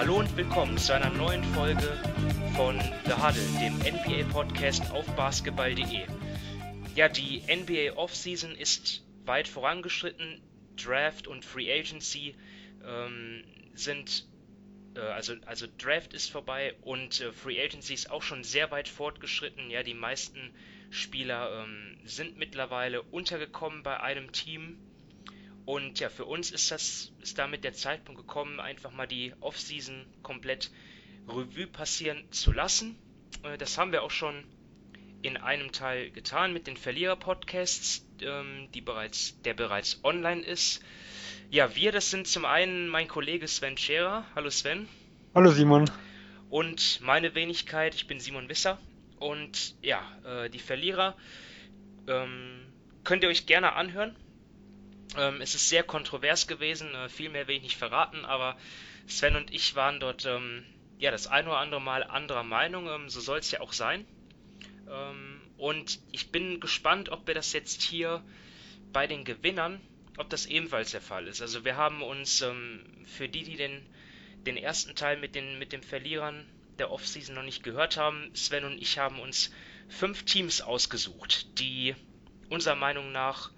Hallo und willkommen zu einer neuen Folge von The Huddle, dem NBA-Podcast auf basketball.de. Ja, die NBA Offseason ist weit vorangeschritten. Draft und Free Agency ähm, sind, äh, also, also Draft ist vorbei und äh, Free Agency ist auch schon sehr weit fortgeschritten. Ja, die meisten Spieler ähm, sind mittlerweile untergekommen bei einem Team. Und ja, für uns ist das ist damit der Zeitpunkt gekommen, einfach mal die Offseason komplett Revue passieren zu lassen. Äh, das haben wir auch schon in einem Teil getan mit den Verlierer-Podcasts, ähm, die bereits, der bereits online ist. Ja, wir, das sind zum einen mein Kollege Sven Scherer. Hallo Sven. Hallo Simon. Und meine Wenigkeit, ich bin Simon Wisser. Und ja, äh, die Verlierer ähm, könnt ihr euch gerne anhören. Ähm, es ist sehr kontrovers gewesen, äh, viel mehr will ich nicht verraten, aber Sven und ich waren dort ähm, ja das ein oder andere Mal anderer Meinung, ähm, so soll es ja auch sein. Ähm, und ich bin gespannt, ob wir das jetzt hier bei den Gewinnern, ob das ebenfalls der Fall ist. Also wir haben uns ähm, für die, die den, den ersten Teil mit den, mit den Verlierern der Offseason noch nicht gehört haben, Sven und ich haben uns fünf Teams ausgesucht, die unserer Meinung nach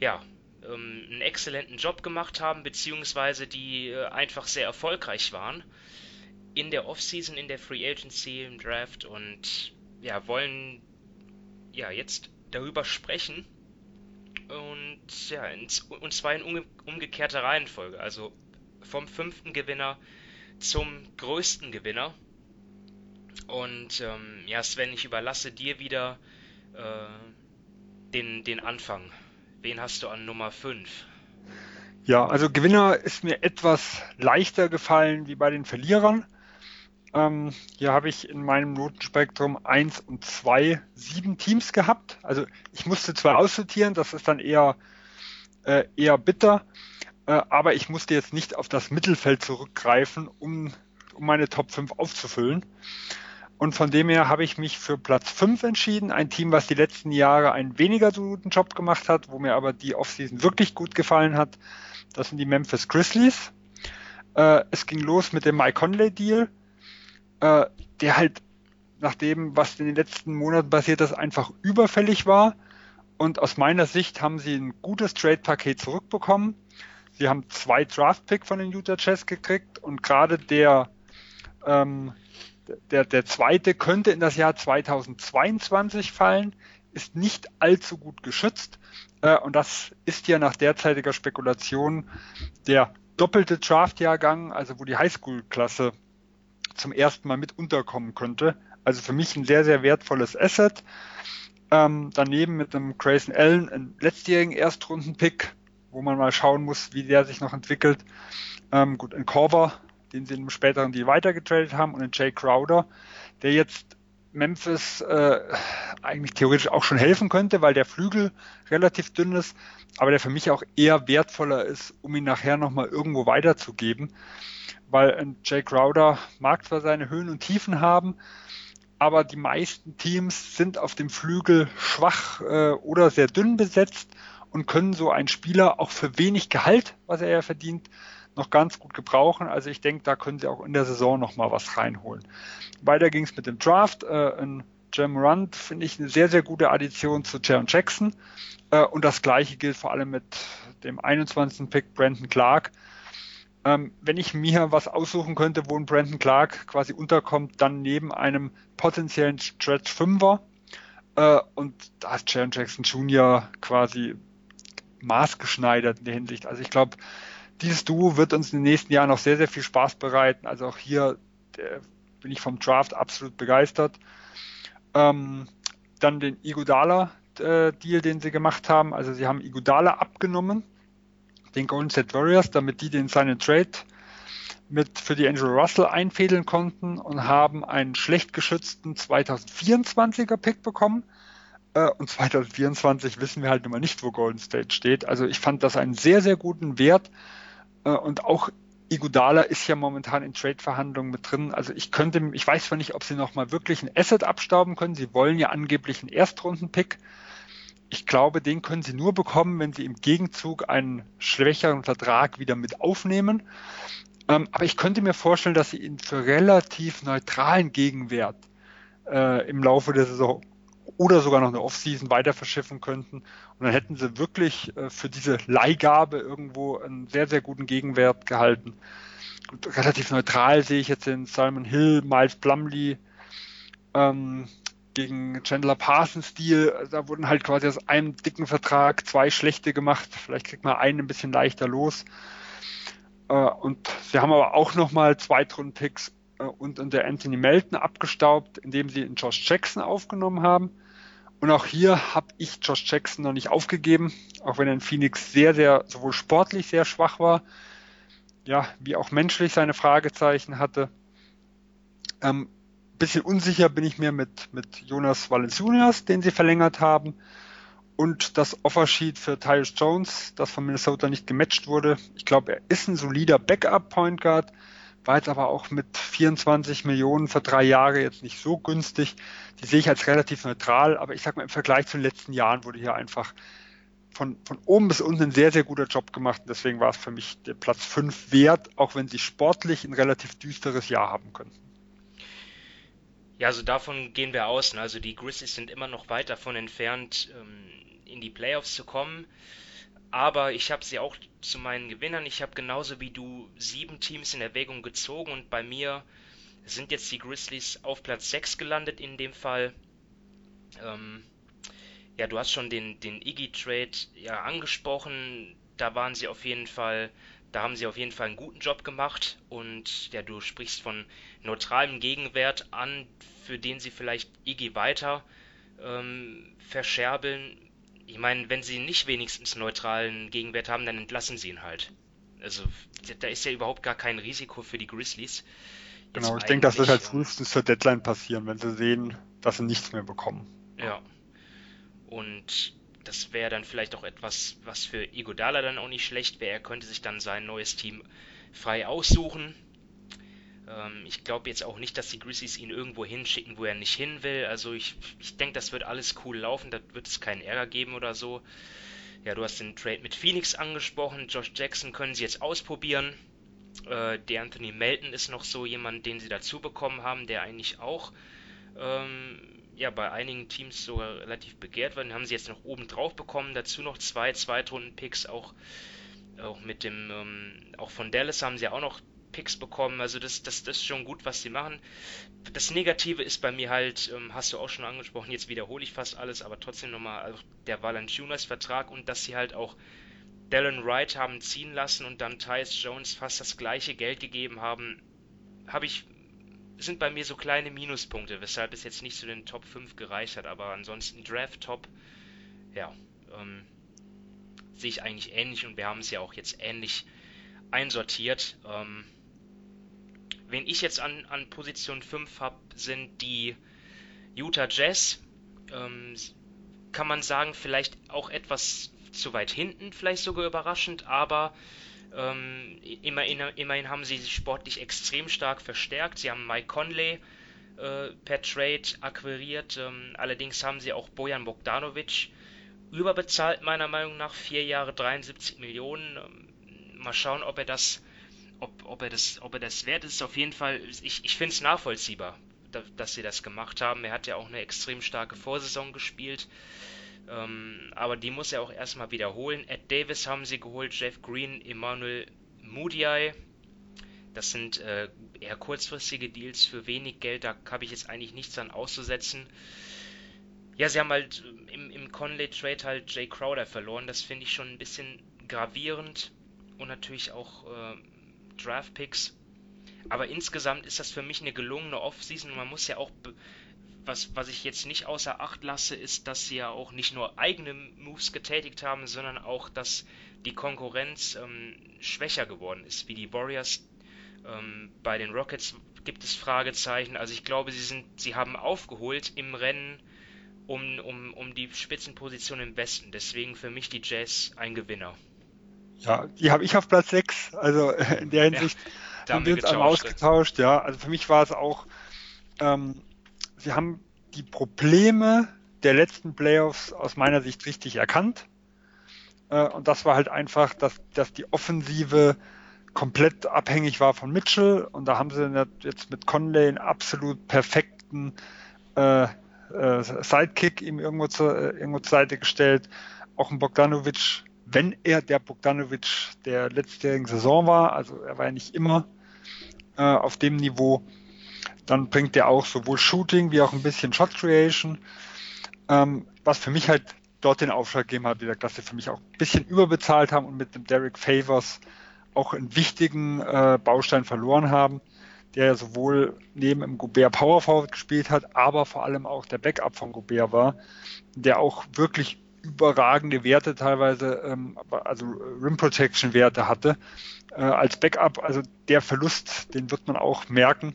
ja, ähm, einen exzellenten Job gemacht haben, beziehungsweise die äh, einfach sehr erfolgreich waren in der Offseason, in der Free Agency, im Draft und ja, wollen ja jetzt darüber sprechen und ja, ins, und zwar in umge umgekehrter Reihenfolge, also vom fünften Gewinner zum größten Gewinner. Und ähm, ja, Sven, ich überlasse dir wieder äh, den, den Anfang. Wen hast du an Nummer 5? Ja, also Gewinner ist mir etwas leichter gefallen wie bei den Verlierern. Ähm, hier habe ich in meinem Notenspektrum 1 und 2 sieben Teams gehabt. Also ich musste zwar aussortieren, das ist dann eher, äh, eher bitter, äh, aber ich musste jetzt nicht auf das Mittelfeld zurückgreifen, um, um meine Top 5 aufzufüllen. Und von dem her habe ich mich für Platz 5 entschieden. Ein Team, was die letzten Jahre einen weniger guten Job gemacht hat, wo mir aber die Offseason wirklich gut gefallen hat. Das sind die Memphis Grizzlies. Äh, es ging los mit dem Mike Conley Deal, äh, der halt nach dem, was in den letzten Monaten passiert ist, einfach überfällig war. Und aus meiner Sicht haben sie ein gutes Trade-Paket zurückbekommen. Sie haben zwei Draft-Pick von den Utah Jazz gekriegt und gerade der ähm, der, der zweite könnte in das Jahr 2022 fallen, ist nicht allzu gut geschützt. Äh, und das ist ja nach derzeitiger Spekulation der doppelte Draft-Jahrgang, also wo die Highschool-Klasse zum ersten Mal mit unterkommen könnte. Also für mich ein sehr, sehr wertvolles Asset. Ähm, daneben mit einem Grayson Allen, einen letztjährigen Erstrunden-Pick, wo man mal schauen muss, wie der sich noch entwickelt. Ähm, gut, ein Corver den sie im späteren Deal weitergetradet haben, und den Jay Crowder, der jetzt Memphis äh, eigentlich theoretisch auch schon helfen könnte, weil der Flügel relativ dünn ist, aber der für mich auch eher wertvoller ist, um ihn nachher nochmal irgendwo weiterzugeben. Weil ein Jay Crowder mag zwar seine Höhen und Tiefen haben, aber die meisten Teams sind auf dem Flügel schwach äh, oder sehr dünn besetzt und können so einen Spieler auch für wenig Gehalt, was er ja verdient, noch ganz gut gebrauchen. Also ich denke, da können sie auch in der Saison noch mal was reinholen. Weiter ging es mit dem Draft. Äh, ein Jam Runt finde ich eine sehr, sehr gute Addition zu Jaron Jackson. Äh, und das gleiche gilt vor allem mit dem 21. Pick Brandon Clark. Ähm, wenn ich mir was aussuchen könnte, wo ein Brandon Clark quasi unterkommt, dann neben einem potenziellen Stretch Fünfer. Äh, und da ist Jaron Jackson Jr. quasi maßgeschneidert in der Hinsicht. Also ich glaube, dieses Duo wird uns in den nächsten Jahren noch sehr, sehr viel Spaß bereiten. Also auch hier der, bin ich vom Draft absolut begeistert. Ähm, dann den Igodala äh, den sie gemacht haben. Also sie haben Igodala abgenommen, den Golden State Warriors, damit die den seinen Trade mit für die Angel Russell einfädeln konnten und haben einen schlecht geschützten 2024er Pick bekommen. Äh, und 2024 wissen wir halt immer nicht, wo Golden State steht. Also ich fand das einen sehr, sehr guten Wert äh, und auch Igudala ist ja momentan in Trade-Verhandlungen mit drin. Also ich könnte, ich weiß zwar nicht, ob sie nochmal wirklich ein Asset abstauben können. Sie wollen ja angeblich einen Erstrunden-Pick. Ich glaube, den können sie nur bekommen, wenn sie im Gegenzug einen schwächeren Vertrag wieder mit aufnehmen. Ähm, aber ich könnte mir vorstellen, dass sie ihn für relativ neutralen Gegenwert äh, im Laufe der Saison oder sogar noch eine Offseason weiter verschiffen könnten. Und dann hätten sie wirklich äh, für diese Leihgabe irgendwo einen sehr, sehr guten Gegenwert gehalten. Und relativ neutral sehe ich jetzt den Simon Hill, Miles Plumley ähm, gegen Chandler Parsons Deal. Da wurden halt quasi aus einem dicken Vertrag zwei schlechte gemacht. Vielleicht kriegt man einen ein bisschen leichter los. Äh, und sie haben aber auch nochmal Zweitrunden-Picks äh, und unter Anthony Melton abgestaubt, indem sie in Josh Jackson aufgenommen haben. Und auch hier habe ich Josh Jackson noch nicht aufgegeben, auch wenn er in Phoenix sehr, sehr, sowohl sportlich sehr schwach war, ja, wie auch menschlich seine Fragezeichen hatte. Ähm, bisschen unsicher bin ich mir mit, mit Jonas Valanciunas, den sie verlängert haben. Und das Offersheet für Tyus Jones, das von Minnesota nicht gematcht wurde. Ich glaube, er ist ein solider Backup-Point Guard war jetzt aber auch mit 24 Millionen für drei Jahre jetzt nicht so günstig. Die sehe ich als relativ neutral, aber ich sag mal, im Vergleich zu den letzten Jahren wurde hier einfach von, von oben bis unten ein sehr, sehr guter Job gemacht. Und deswegen war es für mich der Platz 5 wert, auch wenn sie sportlich ein relativ düsteres Jahr haben könnten. Ja, also davon gehen wir aus. Ne? Also die Grizzlies sind immer noch weit davon entfernt, ähm, in die Playoffs zu kommen aber ich habe sie auch zu meinen Gewinnern. Ich habe genauso wie du sieben Teams in Erwägung gezogen und bei mir sind jetzt die Grizzlies auf Platz 6 gelandet in dem Fall. Ähm, ja, du hast schon den, den Iggy-Trade ja angesprochen. Da waren sie auf jeden Fall, da haben sie auf jeden Fall einen guten Job gemacht und ja, du sprichst von neutralem Gegenwert an, für den sie vielleicht Iggy weiter ähm, verscherbeln ich meine, wenn sie nicht wenigstens neutralen Gegenwert haben, dann entlassen sie ihn halt. Also da ist ja überhaupt gar kein Risiko für die Grizzlies. Jetzt genau, ich denke, das wird halt frühestens zur Deadline passieren, wenn sie sehen, dass sie nichts mehr bekommen. Ja. Und das wäre dann vielleicht auch etwas, was für Igodala dann auch nicht schlecht wäre. Er könnte sich dann sein neues Team frei aussuchen. Ähm, ich glaube jetzt auch nicht, dass die Grizzlies ihn irgendwo hinschicken, wo er nicht hin will. Also ich, ich denke, das wird alles cool laufen, da wird es keinen Ärger geben oder so. Ja, du hast den Trade mit Phoenix angesprochen. Josh Jackson können sie jetzt ausprobieren. Äh, der Anthony Melton ist noch so jemand, den sie dazu bekommen haben, der eigentlich auch ähm, ja, bei einigen Teams sogar relativ begehrt war. Den haben sie jetzt noch oben drauf bekommen. Dazu noch zwei Zweitrunden-Picks, auch, auch mit dem, ähm, auch von Dallas haben sie auch noch Picks bekommen. Also das, das, das ist schon gut, was sie machen. Das Negative ist bei mir halt, ähm, hast du auch schon angesprochen, jetzt wiederhole ich fast alles, aber trotzdem nochmal also der Valanciunas-Vertrag und dass sie halt auch Dallin Wright haben ziehen lassen und dann Tyus Jones fast das gleiche Geld gegeben haben, habe ich sind bei mir so kleine Minuspunkte, weshalb es jetzt nicht zu den Top 5 gereicht hat, aber ansonsten Draft Top, ja, ähm, sehe ich eigentlich ähnlich und wir haben es ja auch jetzt ähnlich einsortiert. Ähm, Wen ich jetzt an, an Position 5 habe, sind die Utah Jazz. Ähm, kann man sagen, vielleicht auch etwas zu weit hinten, vielleicht sogar überraschend, aber ähm, immerhin, immerhin haben sie sich sportlich extrem stark verstärkt. Sie haben Mike Conley äh, per Trade akquiriert, ähm, allerdings haben sie auch Bojan Bogdanovic überbezahlt, meiner Meinung nach. Vier Jahre 73 Millionen. Ähm, mal schauen, ob er das ob, ob, er das, ob er das wert ist, auf jeden Fall, ich, ich finde es nachvollziehbar, da, dass sie das gemacht haben. Er hat ja auch eine extrem starke Vorsaison gespielt. Ähm, aber die muss er auch erstmal wiederholen. Ed Davis haben sie geholt, Jeff Green, Emmanuel Mudiay. Das sind äh, eher kurzfristige Deals für wenig Geld, da habe ich jetzt eigentlich nichts an auszusetzen. Ja, sie haben halt im, im Conley-Trade halt Jay Crowder verloren, das finde ich schon ein bisschen gravierend und natürlich auch äh, Draft-Picks. Aber insgesamt ist das für mich eine gelungene Offseason. Man muss ja auch, was, was ich jetzt nicht außer Acht lasse, ist, dass sie ja auch nicht nur eigene Moves getätigt haben, sondern auch, dass die Konkurrenz ähm, schwächer geworden ist, wie die Warriors. Ähm, bei den Rockets gibt es Fragezeichen. Also ich glaube, sie sind, sie haben aufgeholt im Rennen um, um, um die Spitzenposition im Westen. Deswegen für mich die Jazz ein Gewinner. Ja, die habe ich auf Platz 6. Also in der Hinsicht ja, haben wir uns einmal ausgetauscht. Ja, also für mich war es auch, ähm, sie haben die Probleme der letzten Playoffs aus meiner Sicht richtig erkannt. Äh, und das war halt einfach, dass, dass die Offensive komplett abhängig war von Mitchell und da haben sie jetzt mit Conley einen absolut perfekten äh, äh, Sidekick ihm irgendwo, zu, äh, irgendwo zur Seite gestellt. Auch ein Bogdanovic, wenn er der Bogdanovic der letztjährigen Saison war, also er war ja nicht immer äh, auf dem Niveau, dann bringt er auch sowohl Shooting wie auch ein bisschen Shot Creation. Ähm, was für mich halt dort den Aufschlag gegeben hat, dass sie für mich auch ein bisschen überbezahlt haben und mit dem Derek Favors auch einen wichtigen äh, Baustein verloren haben, der sowohl neben dem Gobert Power Forward gespielt hat, aber vor allem auch der Backup von Gobert war, der auch wirklich überragende Werte teilweise, ähm, also Rim Protection Werte hatte äh, als Backup. Also der Verlust, den wird man auch merken.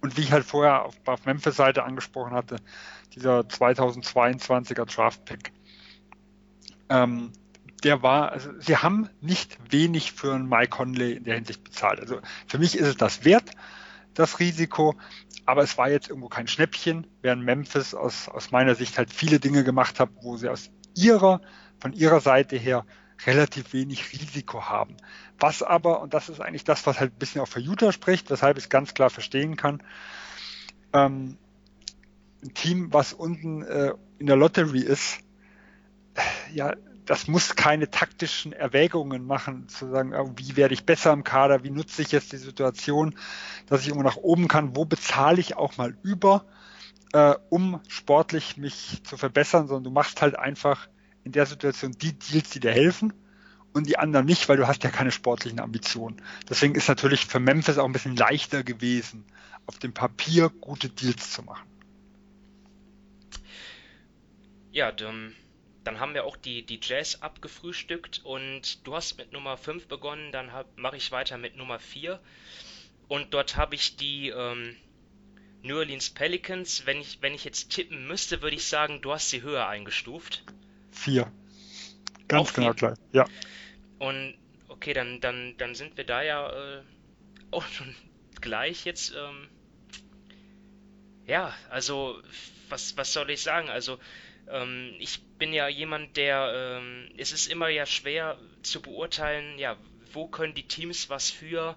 Und wie ich halt vorher auf, auf Memphis Seite angesprochen hatte, dieser 2022er Draft Pick. Ähm, der war, also sie haben nicht wenig für einen Mike Conley in der Hinsicht bezahlt. Also für mich ist es das wert, das Risiko, aber es war jetzt irgendwo kein Schnäppchen, während Memphis aus, aus meiner Sicht halt viele Dinge gemacht hat, wo sie aus ihrer, von ihrer Seite her relativ wenig Risiko haben. Was aber, und das ist eigentlich das, was halt ein bisschen auch für Utah spricht, weshalb ich es ganz klar verstehen kann, ähm, ein Team, was unten äh, in der Lottery ist, ja, das muss keine taktischen Erwägungen machen, zu sagen, oh, wie werde ich besser im Kader, wie nutze ich jetzt die Situation, dass ich irgendwo nach oben kann, wo bezahle ich auch mal über, äh, um sportlich mich zu verbessern, sondern du machst halt einfach in der Situation die Deals, die dir helfen und die anderen nicht, weil du hast ja keine sportlichen Ambitionen. Deswegen ist natürlich für Memphis auch ein bisschen leichter gewesen, auf dem Papier gute Deals zu machen. Ja, dann, dann haben wir auch die, die Jazz abgefrühstückt und du hast mit Nummer 5 begonnen, dann mache ich weiter mit Nummer 4 und dort habe ich die ähm, New Orleans Pelicans. Wenn ich, wenn ich jetzt tippen müsste, würde ich sagen, du hast sie höher eingestuft. Vier. Ganz auch genau vier. gleich, ja. Und okay, dann, dann, dann sind wir da ja äh, auch schon gleich jetzt. Ähm, ja, also was, was soll ich sagen? Also ähm, ich bin ja jemand, der ähm, es ist immer ja schwer zu beurteilen, ja, wo können die Teams was für,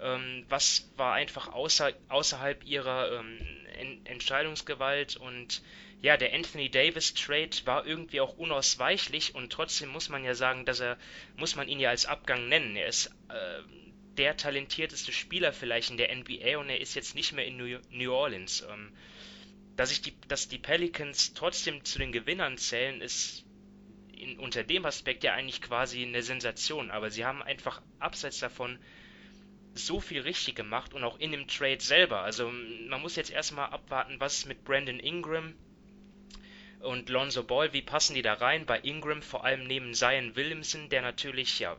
ähm, was war einfach außer, außerhalb ihrer ähm, en Entscheidungsgewalt und ja, der Anthony Davis Trade war irgendwie auch unausweichlich und trotzdem muss man ja sagen, dass er, muss man ihn ja als Abgang nennen. Er ist äh, der talentierteste Spieler vielleicht in der NBA und er ist jetzt nicht mehr in New, New Orleans. Ähm, dass, ich die, dass die Pelicans trotzdem zu den Gewinnern zählen, ist in, unter dem Aspekt ja eigentlich quasi eine Sensation. Aber sie haben einfach abseits davon so viel richtig gemacht und auch in dem Trade selber. Also man muss jetzt erstmal abwarten, was mit Brandon Ingram und Lonzo Ball, wie passen die da rein? Bei Ingram vor allem neben Zion Williamson, der natürlich, ja,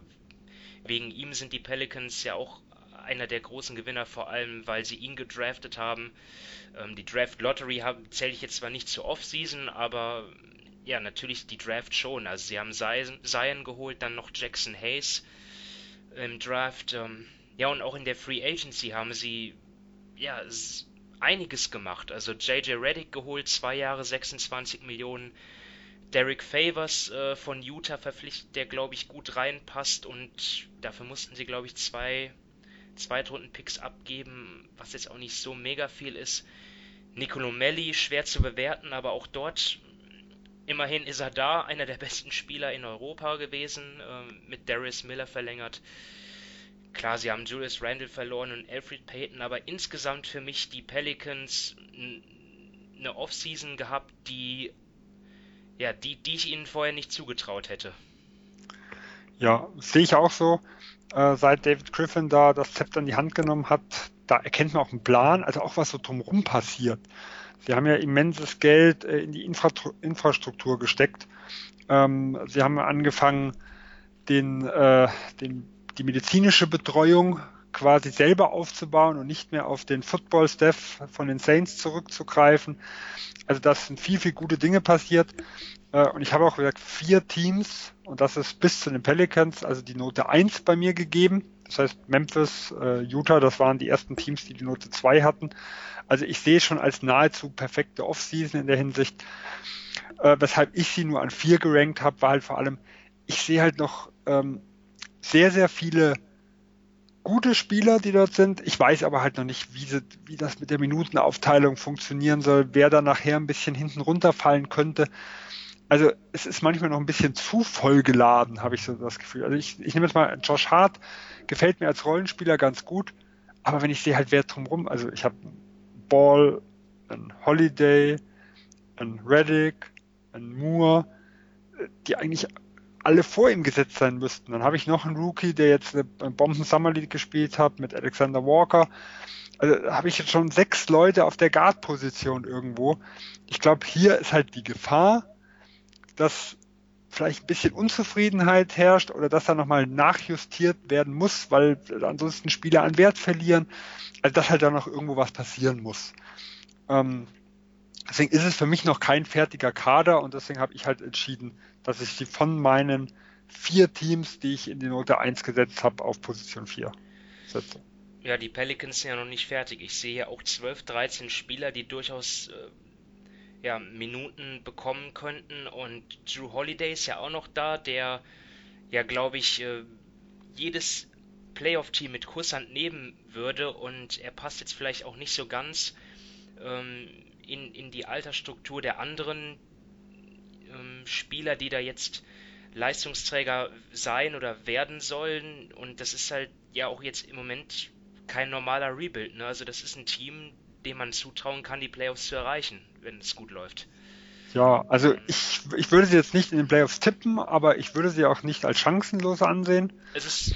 wegen ihm sind die Pelicans ja auch einer der großen Gewinner, vor allem weil sie ihn gedraftet haben. Ähm, die Draft Lottery zähle ich jetzt zwar nicht zur Offseason, aber ja, natürlich die Draft schon. Also sie haben Zion, geholt, dann noch Jackson Hayes im Draft. Ähm, ja, und auch in der Free Agency haben sie ja einiges gemacht. Also JJ Reddick geholt, zwei Jahre 26 Millionen. Derek Favors äh, von Utah verpflichtet, der glaube ich gut reinpasst und dafür mussten sie glaube ich zwei Zweitrunden-Picks abgeben, was jetzt auch nicht so mega viel ist. Nicolo Melli, schwer zu bewerten, aber auch dort immerhin ist er da, einer der besten Spieler in Europa gewesen, äh, mit Darius Miller verlängert. Klar, sie haben Julius Randle verloren und Alfred Payton, aber insgesamt für mich die Pelicans eine Offseason gehabt, die ja, die, die ich ihnen vorher nicht zugetraut hätte. Ja, sehe ich auch so. Äh, seit David Griffin da das Zepter in die Hand genommen hat, da erkennt man auch einen Plan, also auch was so drumherum passiert. Sie haben ja immenses Geld äh, in die Infra Infrastruktur gesteckt. Ähm, sie haben angefangen, den, äh, den die medizinische Betreuung quasi selber aufzubauen und nicht mehr auf den Football-Staff von den Saints zurückzugreifen. Also das sind viel, viel gute Dinge passiert. Äh, und ich habe auch gesagt, vier Teams, und das ist bis zu den Pelicans, also die Note 1 bei mir gegeben. Das heißt, Memphis, äh, Utah, das waren die ersten Teams, die die Note 2 hatten. Also ich sehe schon als nahezu perfekte Offseason in der Hinsicht. Äh, weshalb ich sie nur an vier gerankt habe, war halt vor allem, ich sehe halt noch ähm, sehr, sehr viele gute Spieler, die dort sind. Ich weiß aber halt noch nicht, wie, sie, wie das mit der Minutenaufteilung funktionieren soll, wer da nachher ein bisschen hinten runterfallen könnte. Also es ist manchmal noch ein bisschen zu voll geladen, habe ich so das Gefühl. Also ich, ich nehme jetzt mal Josh Hart, gefällt mir als Rollenspieler ganz gut, aber wenn ich sehe halt wer drumrum, also ich habe Ball, ein Holiday, ein Reddick, ein Moore, die eigentlich alle vor ihm gesetzt sein müssten. Dann habe ich noch einen Rookie, der jetzt eine Bomben Summer League gespielt hat mit Alexander Walker. Also habe ich jetzt schon sechs Leute auf der Guard-Position irgendwo. Ich glaube, hier ist halt die Gefahr, dass vielleicht ein bisschen Unzufriedenheit herrscht oder dass da nochmal nachjustiert werden muss, weil ansonsten Spieler an Wert verlieren. Also dass halt da noch irgendwo was passieren muss. Ähm, deswegen ist es für mich noch kein fertiger Kader und deswegen habe ich halt entschieden, dass ich sie von meinen vier Teams, die ich in die Note 1 gesetzt habe, auf Position 4 setze. Ja, die Pelicans sind ja noch nicht fertig. Ich sehe ja auch 12, 13 Spieler, die durchaus äh, ja, Minuten bekommen könnten. Und Drew Holiday ist ja auch noch da, der ja, glaube ich, äh, jedes Playoff-Team mit Kusshand nehmen würde. Und er passt jetzt vielleicht auch nicht so ganz ähm, in, in die Altersstruktur der anderen ähm, Spieler, die da jetzt Leistungsträger sein oder werden sollen. Und das ist halt ja auch jetzt im Moment kein normaler Rebuild. Ne? Also das ist ein Team, dem man zutrauen kann, die Playoffs zu erreichen, wenn es gut läuft. Ja, also ähm. ich, ich würde sie jetzt nicht in den Playoffs tippen, aber ich würde sie auch nicht als chancenlos ansehen. Es ist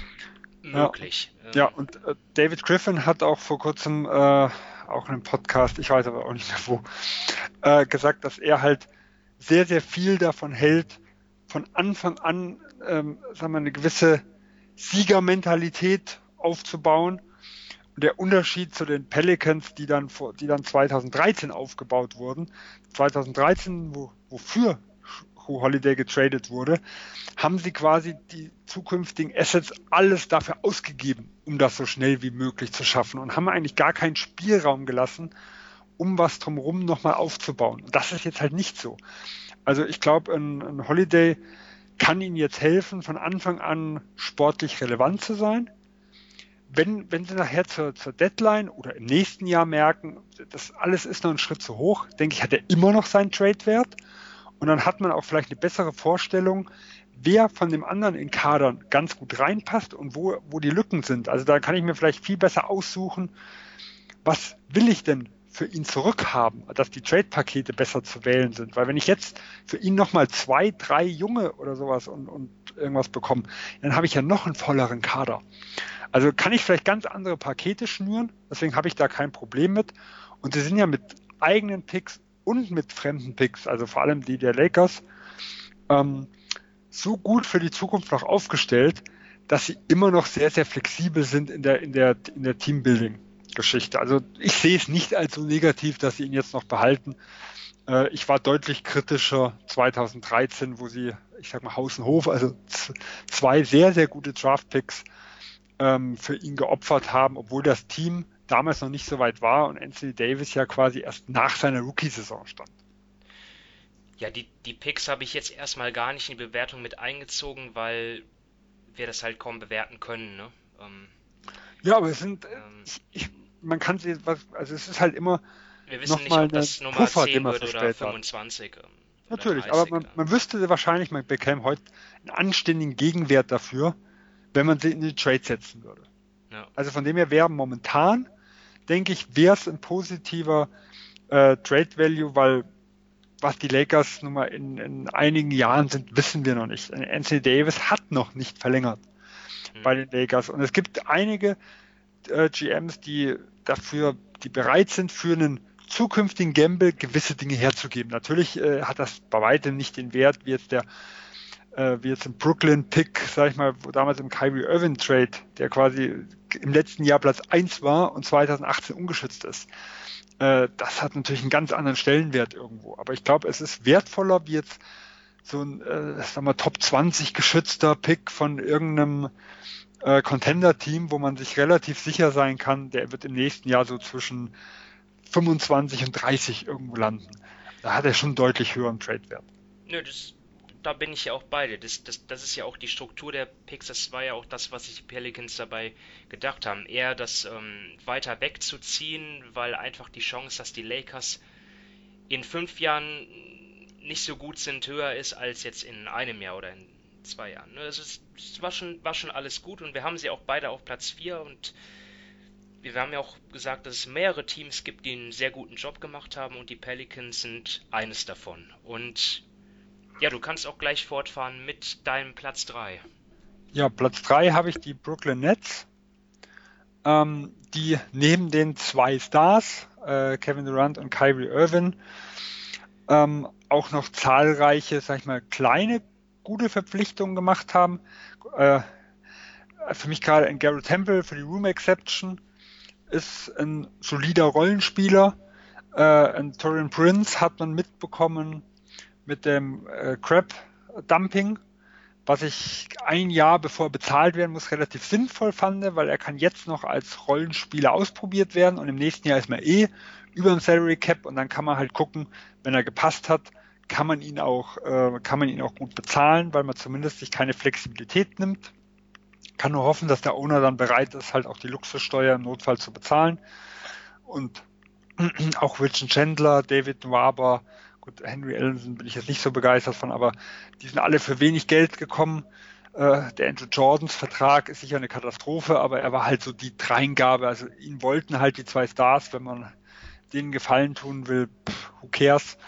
möglich. Ja, ja und äh, David Griffin hat auch vor kurzem äh, auch in einem Podcast, ich weiß aber auch nicht mehr wo, äh, gesagt, dass er halt sehr, sehr viel davon hält, von Anfang an, ähm, sagen wir, eine gewisse Siegermentalität aufzubauen. Der Unterschied zu den Pelicans, die dann, die dann 2013 aufgebaut wurden, 2013, wo, wofür Hu Holiday getradet wurde, haben sie quasi die zukünftigen Assets alles dafür ausgegeben, um das so schnell wie möglich zu schaffen und haben eigentlich gar keinen Spielraum gelassen, um was drumherum nochmal aufzubauen. Und das ist jetzt halt nicht so. Also ich glaube, ein, ein Holiday kann ihnen jetzt helfen, von Anfang an sportlich relevant zu sein. Wenn, wenn sie nachher zur, zur Deadline oder im nächsten Jahr merken, das alles ist noch ein Schritt zu hoch, denke ich, hat er immer noch seinen Trade-Wert. Und dann hat man auch vielleicht eine bessere Vorstellung, wer von dem anderen in Kadern ganz gut reinpasst und wo, wo die Lücken sind. Also da kann ich mir vielleicht viel besser aussuchen, was will ich denn für ihn zurückhaben, dass die Trade-Pakete besser zu wählen sind. Weil wenn ich jetzt für ihn nochmal zwei, drei Junge oder sowas und, und irgendwas bekomme, dann habe ich ja noch einen volleren Kader. Also kann ich vielleicht ganz andere Pakete schnüren, deswegen habe ich da kein Problem mit. Und sie sind ja mit eigenen Picks und mit fremden Picks, also vor allem die der Lakers, ähm, so gut für die Zukunft noch aufgestellt, dass sie immer noch sehr, sehr flexibel sind in der, in der, in der Teambuilding. Geschichte. Also ich sehe es nicht als so negativ, dass sie ihn jetzt noch behalten. Äh, ich war deutlich kritischer 2013, wo sie, ich sag mal, Haus und Hof, also zwei sehr, sehr gute Draft-Picks ähm, für ihn geopfert haben, obwohl das Team damals noch nicht so weit war und Anthony Davis ja quasi erst nach seiner Rookie-Saison stand. Ja, die, die Picks habe ich jetzt erstmal gar nicht in die Bewertung mit eingezogen, weil wir das halt kaum bewerten können. Ne? Ähm, ja, aber es sind, ähm, ich, ich, man kann sie, also es ist halt immer wir wissen nicht, ob das Nummer Puffer, 10 wird oder 25. Hat. Natürlich, 30, aber man, man wüsste wahrscheinlich, man bekäme heute einen anständigen Gegenwert dafür, wenn man sie in den Trade setzen würde. Ja. Also von dem her wäre momentan, denke ich, wäre es ein positiver äh, Trade Value, weil was die Lakers nun mal in, in einigen Jahren sind, wissen wir noch nicht. Anthony Davis hat noch nicht verlängert mhm. bei den Lakers und es gibt einige äh, GMs, die dafür, die bereit sind, für einen zukünftigen Gamble gewisse Dinge herzugeben. Natürlich äh, hat das bei weitem nicht den Wert, wie jetzt der äh, wie jetzt im Brooklyn Pick, sag ich mal, damals im Kyrie Irving Trade, der quasi im letzten Jahr Platz 1 war und 2018 ungeschützt ist. Äh, das hat natürlich einen ganz anderen Stellenwert irgendwo. Aber ich glaube, es ist wertvoller, wie jetzt so ein, äh, sagen wir, Top 20 geschützter Pick von irgendeinem äh, Contender-Team, wo man sich relativ sicher sein kann, der wird im nächsten Jahr so zwischen 25 und 30 irgendwo landen. Da hat er schon deutlich höheren Trade-Wert. Nö, das da bin ich ja auch beide. Das, das, das ist ja auch die Struktur der Picks. Das war ja auch das, was sich die Pelicans dabei gedacht haben. Eher das ähm, weiter wegzuziehen, weil einfach die Chance, dass die Lakers in fünf Jahren nicht so gut sind, höher ist als jetzt in einem Jahr oder in zwei Jahren. Es, es war, schon, war schon alles gut und wir haben sie auch beide auf Platz 4 und wir haben ja auch gesagt, dass es mehrere Teams gibt, die einen sehr guten Job gemacht haben und die Pelicans sind eines davon. Und ja, du kannst auch gleich fortfahren mit deinem Platz 3. Ja, Platz 3 habe ich die Brooklyn Nets, ähm, die neben den zwei Stars, äh, Kevin Durant und Kyrie Irving, ähm, auch noch zahlreiche, sag ich mal, kleine gute Verpflichtungen gemacht haben. Äh, für mich gerade ein Garrett Temple für die Room Exception ist ein solider Rollenspieler. Äh, ein Torian Prince hat man mitbekommen mit dem äh, Crab Dumping, was ich ein Jahr bevor bezahlt werden muss relativ sinnvoll fand, weil er kann jetzt noch als Rollenspieler ausprobiert werden und im nächsten Jahr ist man eh über dem Salary Cap und dann kann man halt gucken, wenn er gepasst hat, kann man ihn auch, äh, kann man ihn auch gut bezahlen, weil man zumindest sich keine Flexibilität nimmt. Kann nur hoffen, dass der Owner dann bereit ist, halt auch die Luxussteuer im Notfall zu bezahlen. Und auch Wilson Chandler, David Nwaba, gut, Henry Ellenson bin ich jetzt nicht so begeistert von, aber die sind alle für wenig Geld gekommen. Äh, der Andrew Jordans Vertrag ist sicher eine Katastrophe, aber er war halt so die Dreingabe. Also ihn wollten halt die zwei Stars, wenn man denen Gefallen tun will, pff, who cares.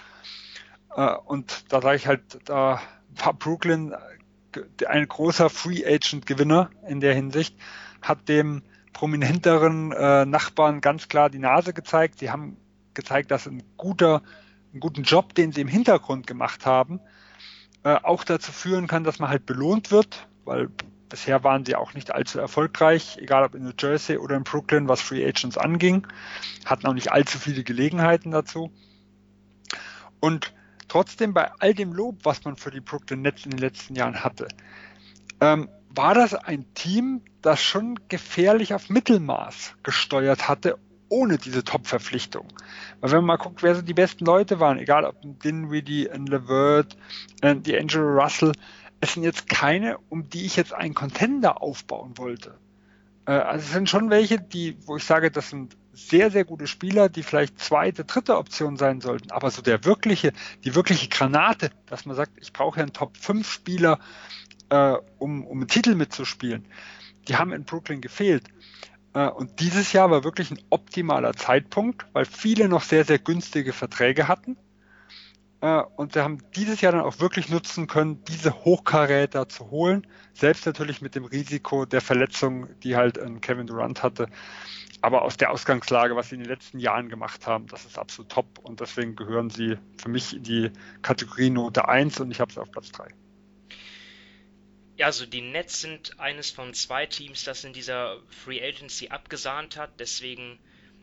Äh, und da sage ich halt, da war Brooklyn äh, ein großer Free Agent Gewinner in der Hinsicht, hat dem prominenteren Nachbarn ganz klar die Nase gezeigt. Sie haben gezeigt, dass ein guter, einen guten Job, den sie im Hintergrund gemacht haben, äh, auch dazu führen kann, dass man halt belohnt wird, weil bisher waren sie auch nicht allzu erfolgreich, egal ob in New Jersey oder in Brooklyn, was Free Agents anging, hatten auch nicht allzu viele Gelegenheiten dazu. Und trotzdem bei all dem Lob, was man für die Brooklyn Nets in den letzten Jahren hatte, ähm, war das ein Team, das schon gefährlich auf Mittelmaß gesteuert hatte, ohne diese Top-Verpflichtung. Weil wenn man mal guckt, wer so die besten Leute waren, egal ob Dinwiddie, ein Levert, äh, die Angelo Russell, es sind jetzt keine, um die ich jetzt einen Contender aufbauen wollte. Äh, also es sind schon welche, die, wo ich sage, das sind sehr, sehr gute Spieler, die vielleicht zweite, dritte Option sein sollten. Aber so der wirkliche, die wirkliche Granate, dass man sagt, ich brauche ja einen Top 5 Spieler, äh, um, um einen Titel mitzuspielen, die haben in Brooklyn gefehlt. Äh, und dieses Jahr war wirklich ein optimaler Zeitpunkt, weil viele noch sehr, sehr günstige Verträge hatten. Äh, und sie haben dieses Jahr dann auch wirklich nutzen können, diese Hochkaräter zu holen. Selbst natürlich mit dem Risiko der Verletzung, die halt Kevin Durant hatte. Aber aus der Ausgangslage, was sie in den letzten Jahren gemacht haben, das ist absolut top. Und deswegen gehören sie für mich in die Kategorie Note 1 und ich habe sie auf Platz 3. Ja, also die Nets sind eines von zwei Teams, das in dieser Free Agency abgesahnt hat. Deswegen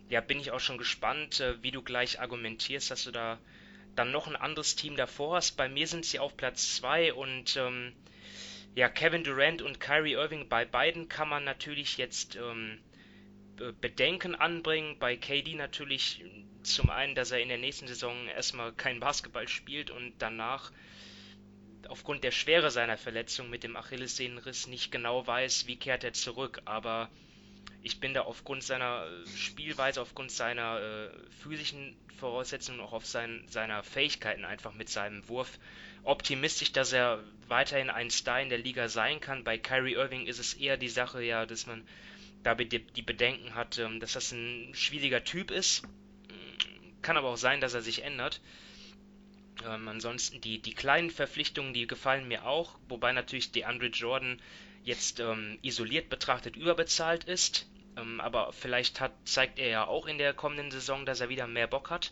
ja, bin ich auch schon gespannt, äh, wie du gleich argumentierst, dass du da dann noch ein anderes Team davor hast. Bei mir sind sie auf Platz 2 und ähm, ja, Kevin Durant und Kyrie Irving, bei beiden kann man natürlich jetzt ähm, Bedenken anbringen. Bei KD natürlich zum einen, dass er in der nächsten Saison erstmal kein Basketball spielt und danach aufgrund der Schwere seiner Verletzung mit dem Achillessehnenriss nicht genau weiß, wie kehrt er zurück. Aber ich bin da aufgrund seiner Spielweise, aufgrund seiner äh, physischen Voraussetzungen, auch auf sein, seiner Fähigkeiten einfach mit seinem Wurf optimistisch, dass er weiterhin ein Star in der Liga sein kann. Bei Kyrie Irving ist es eher die Sache, ja, dass man da die, die Bedenken hat, ähm, dass das ein schwieriger Typ ist. Kann aber auch sein, dass er sich ändert. Ähm, ansonsten die, die kleinen Verpflichtungen, die gefallen mir auch, wobei natürlich DeAndre Jordan jetzt ähm, isoliert betrachtet überbezahlt ist. Ähm, aber vielleicht hat, zeigt er ja auch in der kommenden Saison, dass er wieder mehr Bock hat.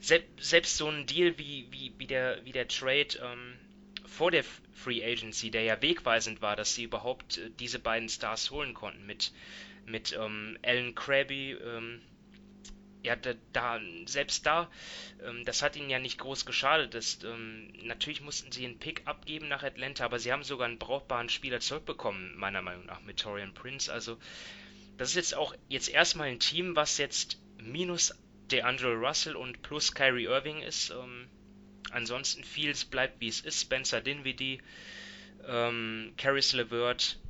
Se selbst so ein Deal wie, wie, wie, der, wie der Trade ähm, vor der Free Agency, der ja wegweisend war, dass sie überhaupt äh, diese beiden Stars holen konnten mit, mit ähm, Alan Krabby, ähm, ja, da, da, selbst da, ähm, das hat ihnen ja nicht groß geschadet. Das, ähm, natürlich mussten sie einen Pick abgeben nach Atlanta, aber sie haben sogar einen brauchbaren Spieler zurückbekommen, meiner Meinung nach, mit Torian Prince. Also, das ist jetzt auch jetzt erstmal ein Team, was jetzt minus DeAndre Russell und plus Kyrie Irving ist. Ähm, ansonsten vieles bleibt wie es ist. Spencer Dinwiddie, ähm, Caris LeVert,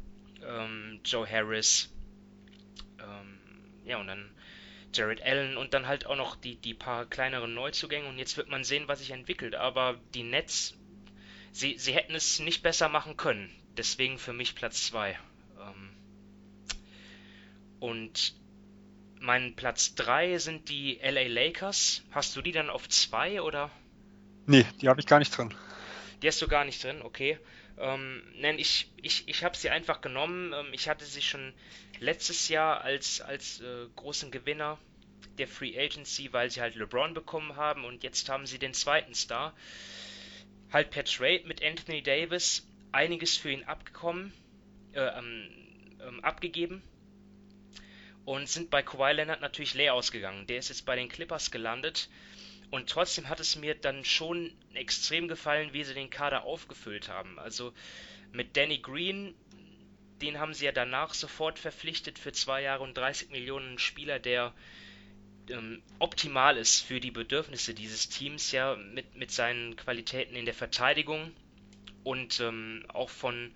ähm, Joe Harris, ähm, ja und dann Jared Allen und dann halt auch noch die, die paar kleineren Neuzugänge und jetzt wird man sehen, was sich entwickelt. Aber die Nets, sie, sie hätten es nicht besser machen können. Deswegen für mich Platz 2. Ähm, und mein Platz 3 sind die LA Lakers. Hast du die dann auf 2 oder? Nee, die habe ich gar nicht drin. Die hast du gar nicht drin, okay. Ähm, nein, ich, ich, ich habe sie einfach genommen. Ähm, ich hatte sie schon letztes Jahr als, als äh, großen Gewinner der Free Agency, weil sie halt LeBron bekommen haben und jetzt haben sie den zweiten Star. Halt per Trade mit Anthony Davis einiges für ihn abgekommen, äh, ähm, ähm, abgegeben und sind bei Kawhi Leonard natürlich leer ausgegangen. Der ist jetzt bei den Clippers gelandet und trotzdem hat es mir dann schon extrem gefallen, wie sie den Kader aufgefüllt haben. Also mit Danny Green, den haben sie ja danach sofort verpflichtet für zwei Jahre und 30 Millionen Spieler, der ähm, optimal ist für die Bedürfnisse dieses Teams, ja, mit, mit seinen Qualitäten in der Verteidigung und ähm, auch von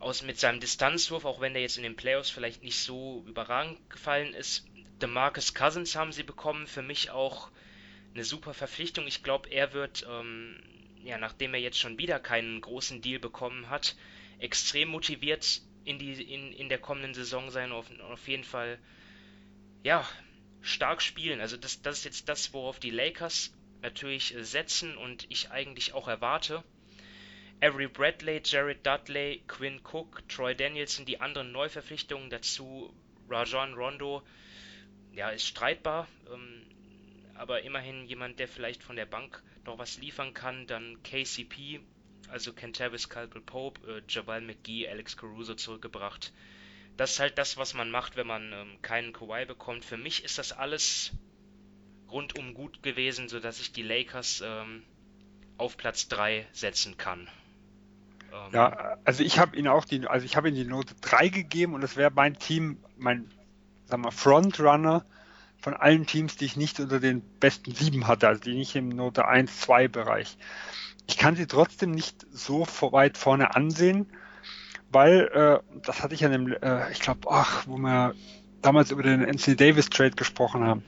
aus mit seinem Distanzwurf, auch wenn der jetzt in den Playoffs vielleicht nicht so überragend gefallen ist. DeMarcus Cousins haben sie bekommen, für mich auch eine super Verpflichtung. Ich glaube, er wird, ähm, ja, nachdem er jetzt schon wieder keinen großen Deal bekommen hat, extrem motiviert in, die, in, in der kommenden Saison sein. Auf, auf jeden Fall, ja, stark spielen. Also das, das ist jetzt das, worauf die Lakers natürlich setzen und ich eigentlich auch erwarte. Avery Bradley, Jared Dudley, Quinn Cook, Troy Danielson, die anderen Neuverpflichtungen dazu, Rajon Rondo, ja, ist streitbar, ähm, aber immerhin jemand, der vielleicht von der Bank noch was liefern kann. Dann KCP, also Kentavis Caldwell Pope, äh, Jabal McGee, Alex Caruso zurückgebracht das ist halt das, was man macht, wenn man ähm, keinen Kawhi bekommt. Für mich ist das alles rundum gut gewesen, sodass ich die Lakers ähm, auf Platz 3 setzen kann. Ähm, ja, also ich habe ihnen auch die, also ich habe ihnen die Note 3 gegeben und das wäre mein Team, mein sag mal, Frontrunner von allen Teams, die ich nicht unter den besten 7 hatte, also die nicht im Note 1, 2 Bereich. Ich kann sie trotzdem nicht so weit vorne ansehen, weil, äh, das hatte ich ja dem, äh, ich glaube, ach, wo wir damals über den Anthony Davis Trade gesprochen haben.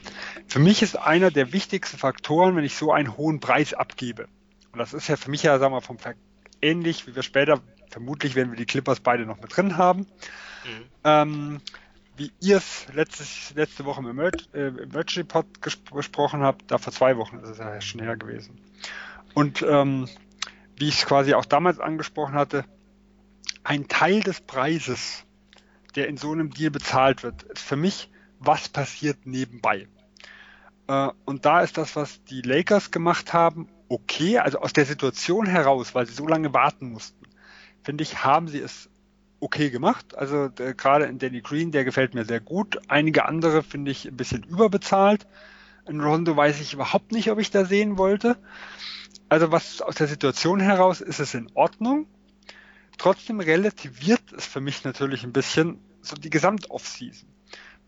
Für mich ist einer der wichtigsten Faktoren, wenn ich so einen hohen Preis abgebe. Und das ist ja für mich ja, sagen wir, vom Ver ähnlich, wie wir später, vermutlich werden wir die Clippers beide noch mit drin haben. Mhm. Ähm, wie ihr es letzte Woche im Emergency äh, Pod gesprochen habt, da vor zwei Wochen ist es ja schon her gewesen. Und ähm, wie ich es quasi auch damals angesprochen hatte, ein Teil des Preises, der in so einem Deal bezahlt wird, ist für mich, was passiert nebenbei. Äh, und da ist das, was die Lakers gemacht haben, okay. Also aus der Situation heraus, weil sie so lange warten mussten, finde ich, haben sie es okay gemacht. Also gerade in Danny Green, der gefällt mir sehr gut. Einige andere finde ich ein bisschen überbezahlt. In Rondo weiß ich überhaupt nicht, ob ich da sehen wollte. Also was aus der Situation heraus ist es in Ordnung. Trotzdem relativiert es für mich natürlich ein bisschen so die Gesamt-Off-Season.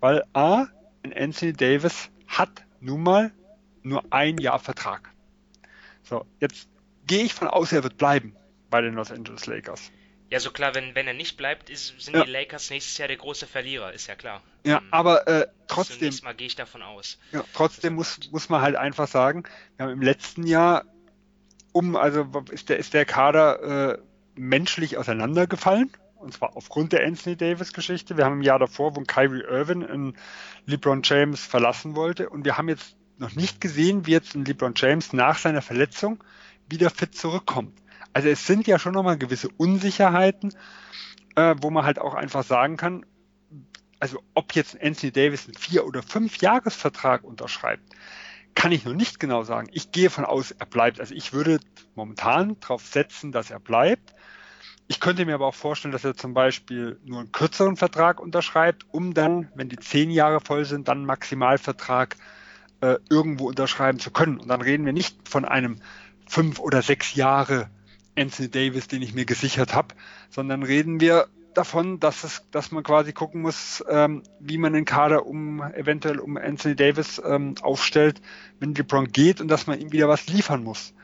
Weil A, Anthony Davis hat nun mal nur ein Jahr Vertrag. So, jetzt gehe ich von aus, er wird bleiben bei den Los Angeles Lakers. Ja, so klar, wenn, wenn er nicht bleibt, ist, sind ja. die Lakers nächstes Jahr der große Verlierer, ist ja klar. Ja, um, aber äh, trotzdem. Mal gehe ich davon aus. Ja, trotzdem muss, muss man halt einfach sagen, wir haben im letzten Jahr um, also ist der, ist der Kader äh, menschlich auseinandergefallen. Und zwar aufgrund der Anthony Davis Geschichte. Wir haben im Jahr davor, wo Kyrie Irvin in LeBron James verlassen wollte. Und wir haben jetzt noch nicht gesehen, wie jetzt ein LeBron James nach seiner Verletzung wieder fit zurückkommt. Also es sind ja schon nochmal gewisse Unsicherheiten, äh, wo man halt auch einfach sagen kann, also ob jetzt Anthony Davis einen vier oder fünf Jahresvertrag unterschreibt, kann ich noch nicht genau sagen. Ich gehe von aus, er bleibt. Also ich würde momentan darauf setzen, dass er bleibt. Ich könnte mir aber auch vorstellen, dass er zum Beispiel nur einen kürzeren Vertrag unterschreibt, um dann, wenn die zehn Jahre voll sind, dann Maximalvertrag äh, irgendwo unterschreiben zu können. Und dann reden wir nicht von einem fünf oder sechs Jahre Anthony Davis, den ich mir gesichert habe, sondern reden wir davon, dass es, dass man quasi gucken muss, ähm, wie man den Kader um eventuell um Anthony Davis ähm, aufstellt, wenn LeBron geht und dass man ihm wieder was liefern muss.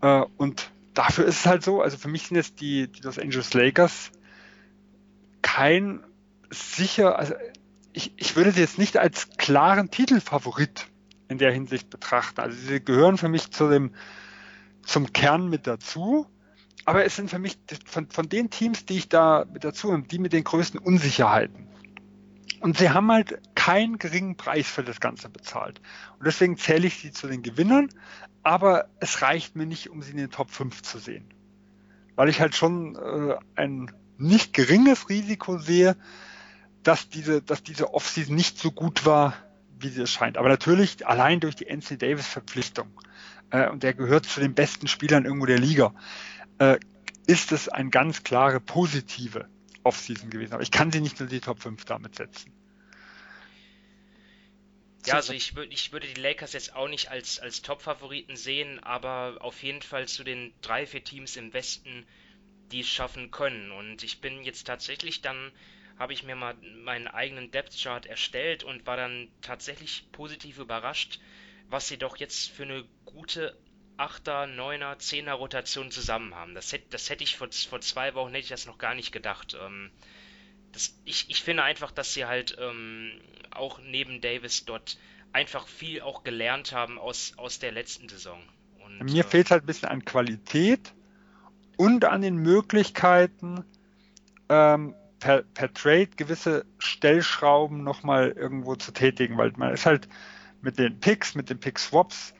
Äh, und dafür ist es halt so, also für mich sind jetzt die, die Los Angeles Lakers kein sicher, also ich, ich würde sie jetzt nicht als klaren Titelfavorit in der Hinsicht betrachten. Also sie gehören für mich zu dem, zum Kern mit dazu. Aber es sind für mich von, von den Teams, die ich da mit dazu habe, die mit den größten Unsicherheiten. Und sie haben halt keinen geringen Preis für das Ganze bezahlt. Und deswegen zähle ich sie zu den Gewinnern, aber es reicht mir nicht, um sie in den Top 5 zu sehen. Weil ich halt schon äh, ein nicht geringes Risiko sehe, dass diese, dass diese Offseason nicht so gut war, wie sie es scheint. Aber natürlich allein durch die NC Davis Verpflichtung, äh, und der gehört zu den besten Spielern irgendwo der Liga, äh, ist es ein ganz klare positive Offseason gewesen. Aber ich kann sie nicht nur die Top 5 damit setzen. Ja, also ich, würd, ich würde die Lakers jetzt auch nicht als, als Top-Favoriten sehen, aber auf jeden Fall zu den drei, vier Teams im Westen, die es schaffen können. Und ich bin jetzt tatsächlich dann, habe ich mir mal meinen eigenen Depth-Chart erstellt und war dann tatsächlich positiv überrascht, was sie doch jetzt für eine gute 8er, 9er, 10er Rotation zusammen haben. Das hätte, das hätte ich vor, vor zwei Wochen hätte ich das noch gar nicht gedacht. Ähm, das, ich, ich finde einfach, dass sie halt ähm, auch neben Davis dort einfach viel auch gelernt haben aus, aus der letzten Saison. Und, Mir äh, fehlt halt ein bisschen an Qualität und an den Möglichkeiten, ähm, per, per Trade gewisse Stellschrauben nochmal irgendwo zu tätigen, weil man ist halt mit den Picks, mit den Pick-Swaps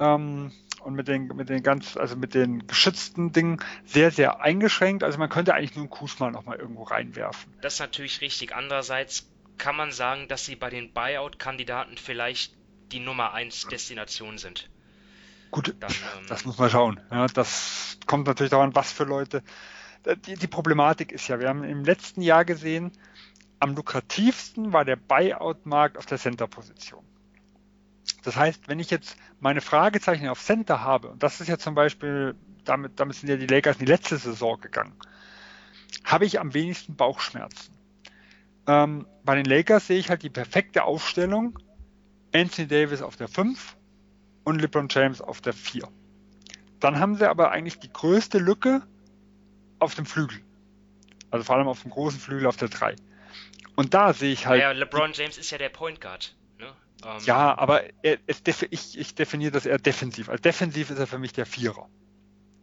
ähm, und mit den, mit den ganz, also mit den geschützten Dingen sehr, sehr eingeschränkt. Also man könnte eigentlich nur einen Kusma nochmal irgendwo reinwerfen. Das ist natürlich richtig. Andererseits kann man sagen, dass sie bei den Buyout-Kandidaten vielleicht die Nummer 1 Destination sind. Gut, Dann, ähm, das muss man schauen. Ja, das kommt natürlich daran, was für Leute. Die, die Problematik ist ja, wir haben im letzten Jahr gesehen, am lukrativsten war der Buyout-Markt auf der Center-Position. Das heißt, wenn ich jetzt meine Fragezeichen auf Center habe, und das ist ja zum Beispiel, damit, damit sind ja die Lakers in die letzte Saison gegangen, habe ich am wenigsten Bauchschmerzen. Ähm, bei den Lakers sehe ich halt die perfekte Aufstellung. Anthony Davis auf der 5 und LeBron James auf der 4. Dann haben sie aber eigentlich die größte Lücke auf dem Flügel. Also vor allem auf dem großen Flügel auf der 3. Und da sehe ich halt. Ja, LeBron James ist ja der Point Guard. Ähm, ja, aber er, ich, ich definiere das eher defensiv. Als defensiv ist er für mich der Vierer.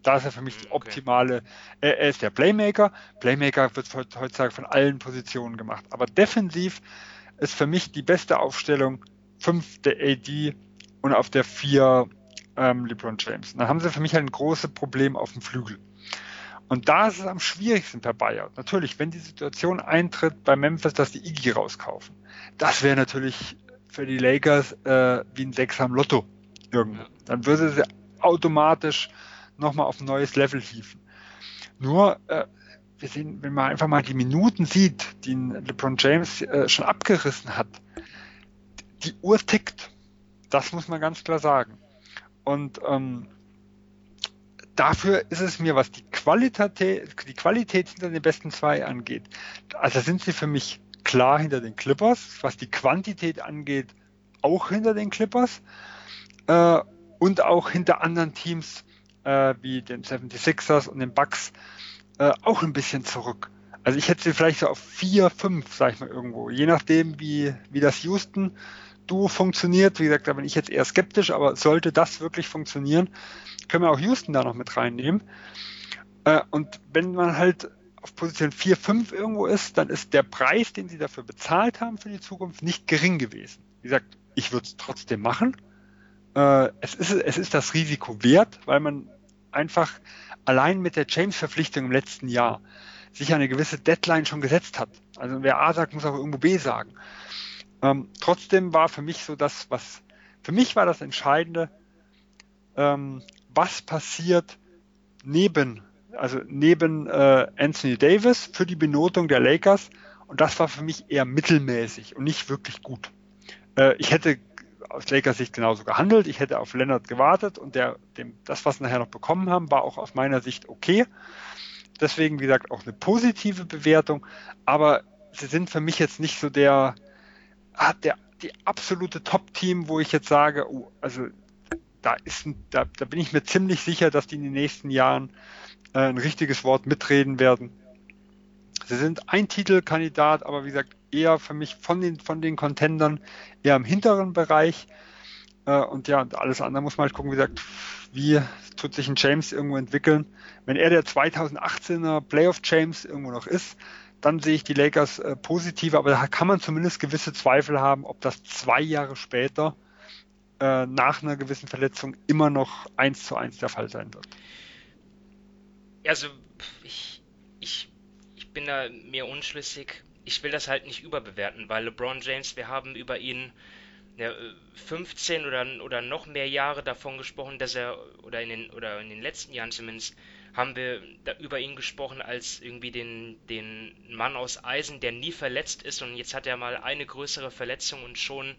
Da ist er für mich die hm, optimale. Er, er ist der Playmaker. Playmaker wird heutzutage von allen Positionen gemacht. Aber defensiv ist für mich die beste Aufstellung 5 der AD und auf der 4 ähm, LeBron James. Und dann haben sie für mich halt ein großes Problem auf dem Flügel. Und da ist es am schwierigsten per Buyout. Natürlich, wenn die Situation eintritt bei Memphis, dass die Iggy rauskaufen. Das wäre natürlich für die Lakers äh, wie ein Sechser am Lotto irgendwo. Ja. Dann würde sie automatisch nochmal auf ein neues Level hieven. Nur, äh, wir sehen, wenn man einfach mal die Minuten sieht, die LeBron James äh, schon abgerissen hat, die Uhr tickt. Das muss man ganz klar sagen. Und ähm, dafür ist es mir, was die Qualität, die Qualität hinter den besten zwei angeht, also sind sie für mich klar hinter den Clippers, was die Quantität angeht, auch hinter den Clippers äh, und auch hinter anderen Teams äh, wie den 76ers und den Bucks äh, auch ein bisschen zurück. Also ich hätte sie vielleicht so auf 4, 5, sag ich mal irgendwo, je nachdem, wie, wie das Houston-Duo funktioniert. Wie gesagt, da bin ich jetzt eher skeptisch, aber sollte das wirklich funktionieren, können wir auch Houston da noch mit reinnehmen. Äh, und wenn man halt auf Position 4, 5 irgendwo ist, dann ist der Preis, den sie dafür bezahlt haben für die Zukunft, nicht gering gewesen. Wie gesagt, ich würde es trotzdem machen. Äh, es, ist, es ist das Risiko wert, weil man einfach allein mit der James-Verpflichtung im letzten Jahr sich eine gewisse Deadline schon gesetzt hat. Also wer A sagt, muss auch irgendwo B sagen. Ähm, trotzdem war für mich so das, was für mich war das Entscheidende, ähm, was passiert neben also neben äh, Anthony Davis für die Benotung der Lakers. Und das war für mich eher mittelmäßig und nicht wirklich gut. Äh, ich hätte aus Lakers Sicht genauso gehandelt. Ich hätte auf Leonard gewartet und der, dem, das, was wir nachher noch bekommen haben, war auch aus meiner Sicht okay. Deswegen, wie gesagt, auch eine positive Bewertung. Aber sie sind für mich jetzt nicht so der, ah, der die absolute Top-Team, wo ich jetzt sage, oh, also da, ist, da, da bin ich mir ziemlich sicher, dass die in den nächsten Jahren äh, ein richtiges Wort mitreden werden. Sie sind ein Titelkandidat, aber wie gesagt, eher für mich von den, von den Contendern eher im hinteren Bereich. Äh, und ja, alles andere muss man halt gucken, wie gesagt, wie tut sich ein James irgendwo entwickeln. Wenn er der 2018er Playoff James irgendwo noch ist, dann sehe ich die Lakers äh, positiv, aber da kann man zumindest gewisse Zweifel haben, ob das zwei Jahre später äh, nach einer gewissen Verletzung immer noch eins zu eins der Fall sein wird. Also ich, ich, ich bin da mir unschlüssig. Ich will das halt nicht überbewerten, weil LeBron James, wir haben über ihn ja, 15 oder, oder noch mehr Jahre davon gesprochen, dass er, oder in den, oder in den letzten Jahren zumindest, haben wir über ihn gesprochen als irgendwie den, den Mann aus Eisen, der nie verletzt ist und jetzt hat er mal eine größere Verletzung und schon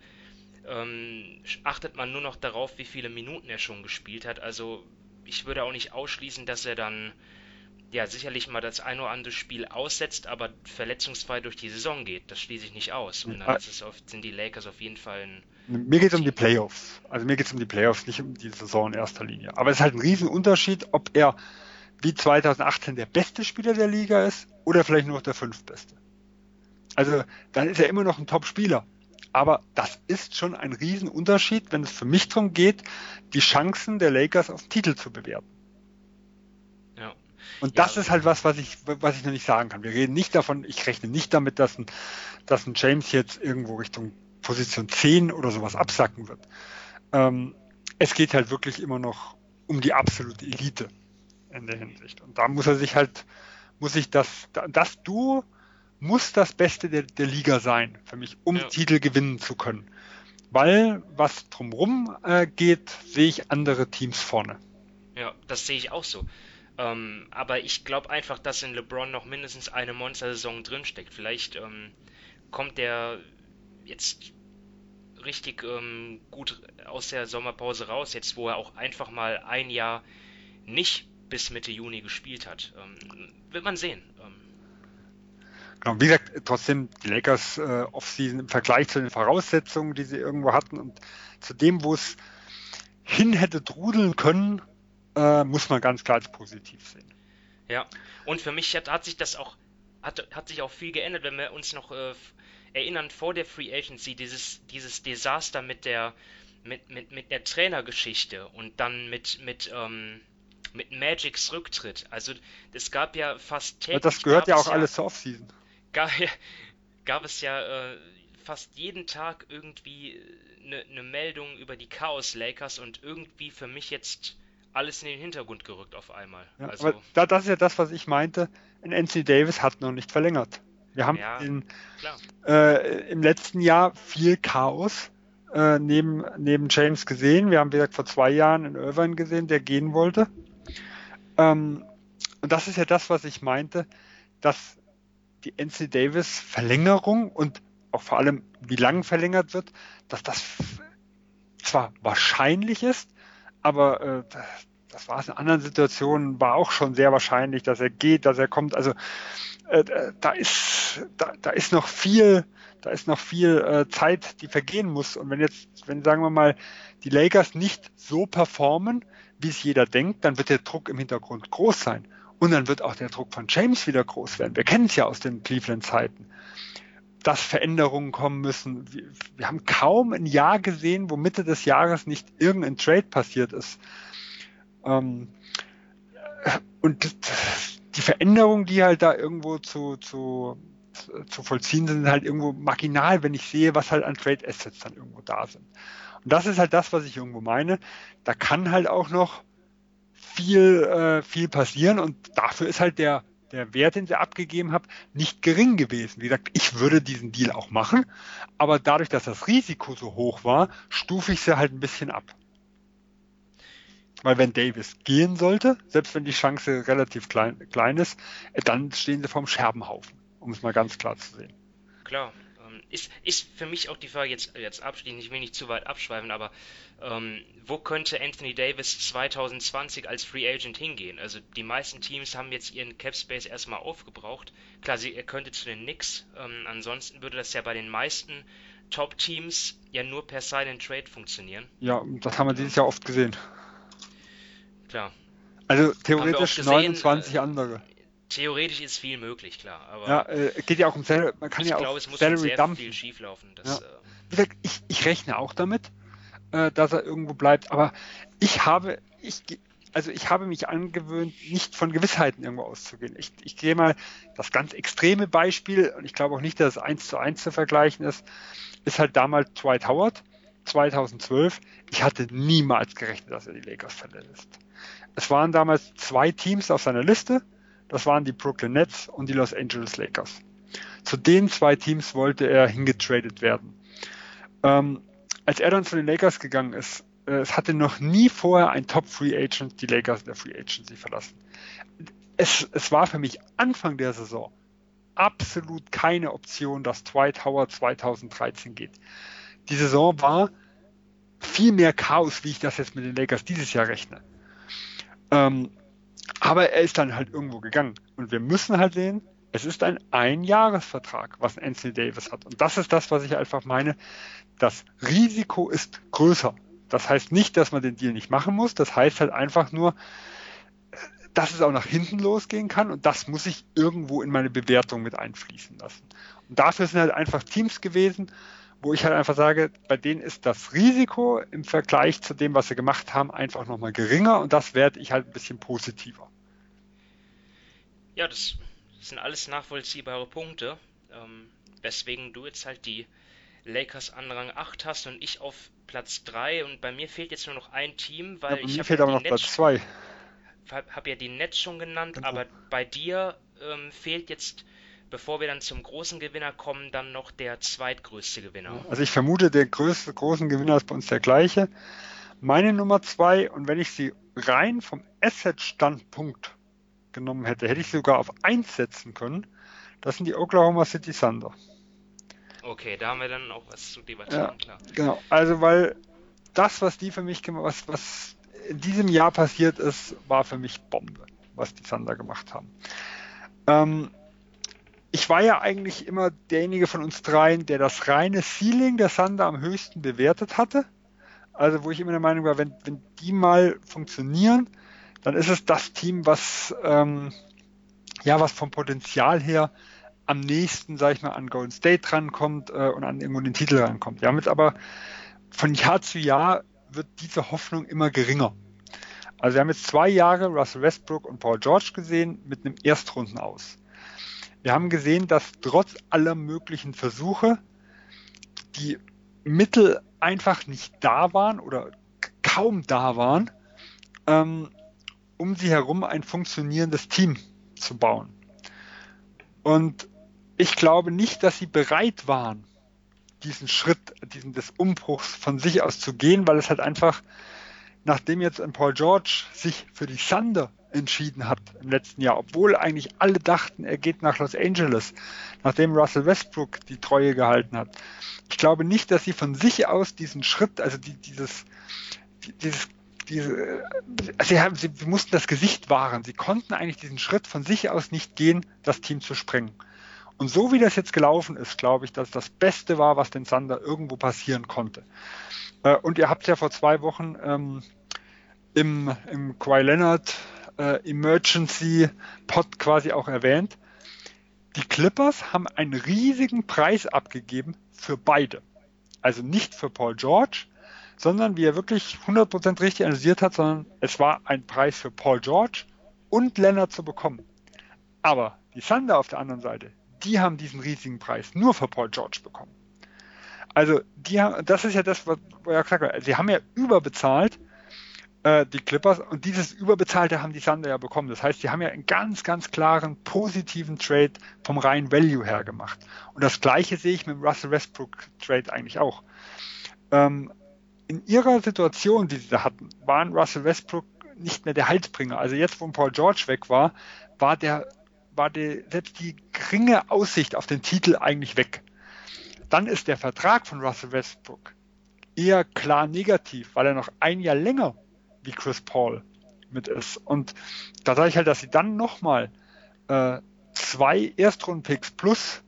ähm, achtet man nur noch darauf, wie viele Minuten er schon gespielt hat. Also ich würde auch nicht ausschließen, dass er dann ja sicherlich mal das ein oder andere Spiel aussetzt, aber verletzungsfrei durch die Saison geht. Das schließe ich nicht aus. Und dann oft, sind die Lakers auf jeden Fall ein. Mir geht es um die Playoffs. Also mir geht es um die Playoffs, nicht um die Saison in erster Linie. Aber es ist halt ein Riesenunterschied, ob er wie 2018 der beste Spieler der Liga ist oder vielleicht nur noch der fünftbeste. Also dann ist er immer noch ein Top-Spieler. Aber das ist schon ein Riesenunterschied, wenn es für mich darum geht, die Chancen der Lakers auf Titel zu bewerten. Ja. Und das ja. ist halt was, was ich, was ich noch nicht sagen kann. Wir reden nicht davon, ich rechne nicht damit, dass ein, dass ein James jetzt irgendwo Richtung Position 10 oder sowas absacken wird. Ähm, es geht halt wirklich immer noch um die absolute Elite in der Hinsicht. Und da muss er sich halt, muss sich das, das Duo muss das Beste der, der Liga sein, für mich, um ja. Titel gewinnen zu können. Weil, was drumherum äh, geht, sehe ich andere Teams vorne. Ja, das sehe ich auch so. Ähm, aber ich glaube einfach, dass in LeBron noch mindestens eine Monster-Saison drinsteckt. Vielleicht ähm, kommt der jetzt richtig ähm, gut aus der Sommerpause raus, jetzt wo er auch einfach mal ein Jahr nicht bis Mitte Juni gespielt hat. Ähm, wird man sehen. Genau, wie gesagt, trotzdem die Lakers äh, Offseason im Vergleich zu den Voraussetzungen, die sie irgendwo hatten und zu dem, wo es hin hätte trudeln können, äh, muss man ganz klar als positiv sehen. Ja, und für mich hat, hat sich das auch hat, hat sich auch viel geändert, wenn wir uns noch äh, erinnern vor der Free Agency dieses dieses Desaster mit der mit, mit, mit der Trainergeschichte und dann mit mit ähm, mit Magics Rücktritt. Also es gab ja fast täglich. Das gehört ja auch ja, alles zur Offseason. Gab, gab es ja äh, fast jeden Tag irgendwie eine ne Meldung über die Chaos Lakers und irgendwie für mich jetzt alles in den Hintergrund gerückt auf einmal. Ja, also, aber das ist ja das, was ich meinte. Anthony Davis hat noch nicht verlängert. Wir haben ja, in, äh, im letzten Jahr viel Chaos äh, neben, neben James gesehen. Wir haben, wie gesagt, vor zwei Jahren in Irvine gesehen, der gehen wollte. Ähm, und das ist ja das, was ich meinte, dass die NC Davis Verlängerung und auch vor allem, wie lang verlängert wird, dass das zwar wahrscheinlich ist, aber äh, das war es in anderen Situationen, war auch schon sehr wahrscheinlich, dass er geht, dass er kommt. Also äh, da ist da, da ist noch viel, da ist noch viel äh, Zeit, die vergehen muss. Und wenn jetzt, wenn sagen wir mal, die Lakers nicht so performen, wie es jeder denkt, dann wird der Druck im Hintergrund groß sein. Und dann wird auch der Druck von James wieder groß werden. Wir kennen es ja aus den Cleveland-Zeiten, dass Veränderungen kommen müssen. Wir, wir, haben kaum ein Jahr gesehen, wo Mitte des Jahres nicht irgendein Trade passiert ist. Ähm, und die Veränderungen, die halt da irgendwo zu, zu, zu vollziehen sind, sind halt irgendwo marginal, wenn ich sehe, was halt an Trade Assets dann irgendwo da sind. Und das ist halt das, was ich irgendwo meine. Da kann halt auch noch viel, äh, viel passieren und dafür ist halt der, der Wert, den sie abgegeben haben, nicht gering gewesen. Wie gesagt, ich würde diesen Deal auch machen, aber dadurch, dass das Risiko so hoch war, stufe ich sie halt ein bisschen ab. Weil wenn Davis gehen sollte, selbst wenn die Chance relativ klein, klein ist, äh, dann stehen sie vorm Scherbenhaufen, um es mal ganz klar zu sehen. Klar, ist, ist für mich auch die Frage jetzt, jetzt abschließend, ich will nicht zu weit abschweifen, aber ähm, wo könnte Anthony Davis 2020 als Free Agent hingehen? Also die meisten Teams haben jetzt ihren Cap Space erstmal aufgebraucht. Klar, sie, er könnte zu den Knicks, ähm, ansonsten würde das ja bei den meisten Top-Teams ja nur per and Trade funktionieren. Ja, das haben wir dieses Jahr oft gesehen. Klar. Also theoretisch gesehen, 29 äh, andere. Theoretisch ist viel möglich, klar. Aber ja, äh, geht ja auch um Salary, man kann ich ja glaube, auch es muss Salary sehr dumpen. viel schieflaufen. Das, ja. äh, ich, ich rechne auch damit, äh, dass er irgendwo bleibt, aber ich habe, ich, also ich habe mich angewöhnt, nicht von Gewissheiten irgendwo auszugehen. Ich, ich gehe mal das ganz extreme Beispiel, und ich glaube auch nicht, dass es eins zu eins zu vergleichen ist, ist halt damals Dwight Howard, 2012. Ich hatte niemals gerechnet, dass er die Lakers verlässt. Es waren damals zwei Teams auf seiner Liste. Das waren die Brooklyn Nets und die Los Angeles Lakers. Zu den zwei Teams wollte er hingetradet werden. Ähm, als er dann zu den Lakers gegangen ist, äh, es hatte noch nie vorher ein Top Free Agent die Lakers in der Free Agency verlassen. Es, es war für mich Anfang der Saison absolut keine Option, dass Dwight Howard 2013 geht. Die Saison war viel mehr Chaos, wie ich das jetzt mit den Lakers dieses Jahr rechne. Ähm, aber er ist dann halt irgendwo gegangen. Und wir müssen halt sehen, es ist ein Einjahresvertrag, was Anthony Davis hat. Und das ist das, was ich einfach meine. Das Risiko ist größer. Das heißt nicht, dass man den Deal nicht machen muss. Das heißt halt einfach nur, dass es auch nach hinten losgehen kann. Und das muss ich irgendwo in meine Bewertung mit einfließen lassen. Und dafür sind halt einfach Teams gewesen, wo ich halt einfach sage, bei denen ist das Risiko im Vergleich zu dem, was sie gemacht haben, einfach nochmal geringer und das werde ich halt ein bisschen positiver. Ja, das sind alles nachvollziehbare Punkte, ähm, weswegen du jetzt halt die Lakers an Rang 8 hast und ich auf Platz 3 und bei mir fehlt jetzt nur noch ein Team, weil ja, ich habe fehlt ja aber noch Netz, Platz 2. Habe ja die Netz schon genannt, genau. aber bei dir ähm, fehlt jetzt bevor wir dann zum großen Gewinner kommen, dann noch der zweitgrößte Gewinner. Also ich vermute, der größte großen Gewinner ist bei uns der gleiche. Meine Nummer zwei, und wenn ich sie rein vom Asset-Standpunkt genommen hätte, hätte ich sie sogar auf 1 setzen können. Das sind die Oklahoma City Thunder. Okay, da haben wir dann auch was zu debattieren, ja, klar. Genau, also weil das, was die für mich gemacht, was, was in diesem Jahr passiert ist, war für mich Bombe, was die Thunder gemacht haben. Ähm, ich war ja eigentlich immer derjenige von uns dreien, der das reine Ceiling der Thunder am höchsten bewertet hatte. Also wo ich immer der Meinung war, wenn, wenn die mal funktionieren, dann ist es das Team, was ähm, ja was vom Potenzial her am nächsten, sag ich mal, an Golden State rankommt äh, und an irgendwo den Titel rankommt. Ja, mit aber von Jahr zu Jahr wird diese Hoffnung immer geringer. Also wir haben jetzt zwei Jahre Russell Westbrook und Paul George gesehen mit einem Erstrunden aus. Wir haben gesehen, dass trotz aller möglichen Versuche die Mittel einfach nicht da waren oder kaum da waren, ähm, um sie herum ein funktionierendes Team zu bauen. Und ich glaube nicht, dass sie bereit waren, diesen Schritt, diesen des Umbruchs von sich aus zu gehen, weil es halt einfach, nachdem jetzt ein Paul George sich für die Thunder entschieden hat im letzten Jahr, obwohl eigentlich alle dachten, er geht nach Los Angeles, nachdem Russell Westbrook die Treue gehalten hat. Ich glaube nicht, dass sie von sich aus diesen Schritt, also die, dieses, dieses, diese, sie, haben, sie mussten das Gesicht wahren. Sie konnten eigentlich diesen Schritt von sich aus nicht gehen, das Team zu sprengen. Und so wie das jetzt gelaufen ist, glaube ich, dass das Beste war, was den Sander irgendwo passieren konnte. Äh, und ihr habt ja vor zwei Wochen ähm, im, im Kawhi Leonard äh, Emergency Pod quasi auch erwähnt. Die Clippers haben einen riesigen Preis abgegeben für beide. Also nicht für Paul George, sondern wie er wirklich 100% richtig analysiert hat, sondern es war ein Preis für Paul George und Leonard zu bekommen. Aber die Thunder auf der anderen Seite, die haben diesen riesigen Preis nur für Paul George bekommen. Also die haben, das ist ja das, was er gesagt hat. Sie haben ja überbezahlt äh, die Clippers. Und dieses Überbezahlte haben die Thunder ja bekommen. Das heißt, sie haben ja einen ganz, ganz klaren positiven Trade vom reinen Value her gemacht. Und das gleiche sehe ich mit dem Russell Westbrook Trade eigentlich auch. Ähm, in ihrer Situation, die sie da hatten, waren Russell Westbrook nicht mehr der Halsbringer. Also jetzt, wo Paul George weg war, war der, war der, selbst die geringe Aussicht auf den Titel eigentlich weg. Dann ist der Vertrag von Russell Westbrook eher klar negativ, weil er noch ein Jahr länger wie Chris Paul mit ist. Und da sage ich halt, dass sie dann nochmal äh, zwei Erstrunden-Picks plus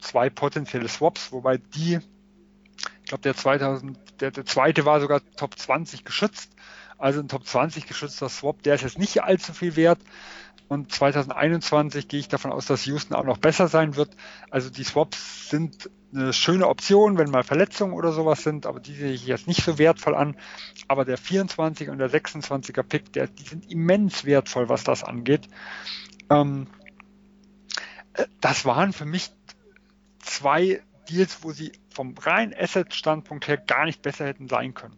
zwei potenzielle Swaps, wobei die Ich glaube, der, 2000, der, der zweite war sogar Top 20 geschützt. Also ein Top 20 geschützter Swap, der ist jetzt nicht allzu viel wert. Und 2021 gehe ich davon aus, dass Houston auch noch besser sein wird. Also die Swaps sind eine schöne Option, wenn mal Verletzungen oder sowas sind, aber die sehe ich jetzt nicht so wertvoll an. Aber der 24 und der 26er Pick, der, die sind immens wertvoll, was das angeht. Ähm, äh, das waren für mich zwei Deals, wo sie vom reinen Asset-Standpunkt her gar nicht besser hätten sein können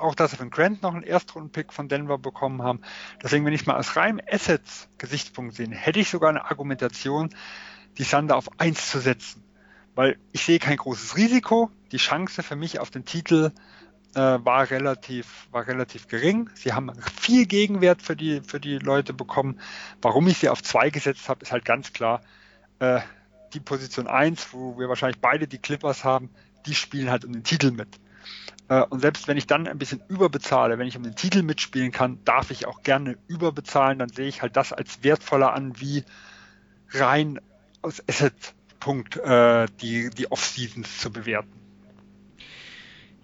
auch, dass sie von Grant noch einen Erstrunden-Pick von Denver bekommen haben. Deswegen, wenn ich mal aus reinem Assets-Gesichtspunkt sehe, hätte ich sogar eine Argumentation, die Sander auf 1 zu setzen. Weil ich sehe kein großes Risiko. Die Chance für mich auf den Titel äh, war relativ, war relativ gering. Sie haben viel Gegenwert für die, für die Leute bekommen. Warum ich sie auf 2 gesetzt habe, ist halt ganz klar, äh, die Position 1, wo wir wahrscheinlich beide die Clippers haben, die spielen halt um den Titel mit. Äh, und selbst wenn ich dann ein bisschen überbezahle, wenn ich um den Titel mitspielen kann, darf ich auch gerne überbezahlen. Dann sehe ich halt das als wertvoller an, wie rein aus Asset-Punkt äh, die, die Off-Seasons zu bewerten.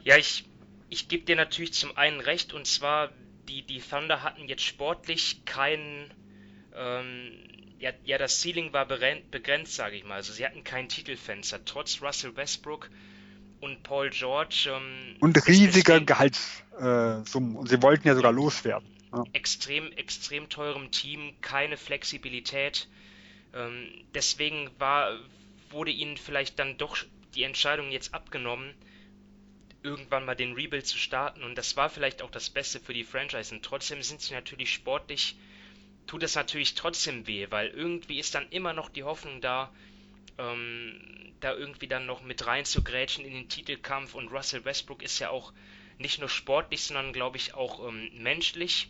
Ja, ich, ich gebe dir natürlich zum einen recht, und zwar, die, die Thunder hatten jetzt sportlich keinen. Ähm, ja, ja, das Ceiling war begrenzt, sage ich mal. Also sie hatten kein Titelfenster. Trotz Russell Westbrook und Paul George. Ähm, und riesiger Gehaltssummen. Äh, und sie wollten ja sogar loswerden. Ja. Extrem, extrem teurem Team, keine Flexibilität. Ähm, deswegen war, wurde ihnen vielleicht dann doch die Entscheidung jetzt abgenommen, irgendwann mal den Rebuild zu starten. Und das war vielleicht auch das Beste für die Franchise. Und trotzdem sind sie natürlich sportlich, tut es natürlich trotzdem weh, weil irgendwie ist dann immer noch die Hoffnung da, ähm, da irgendwie dann noch mit rein zu grätschen in den Titelkampf. Und Russell Westbrook ist ja auch nicht nur sportlich, sondern glaube ich auch ähm, menschlich.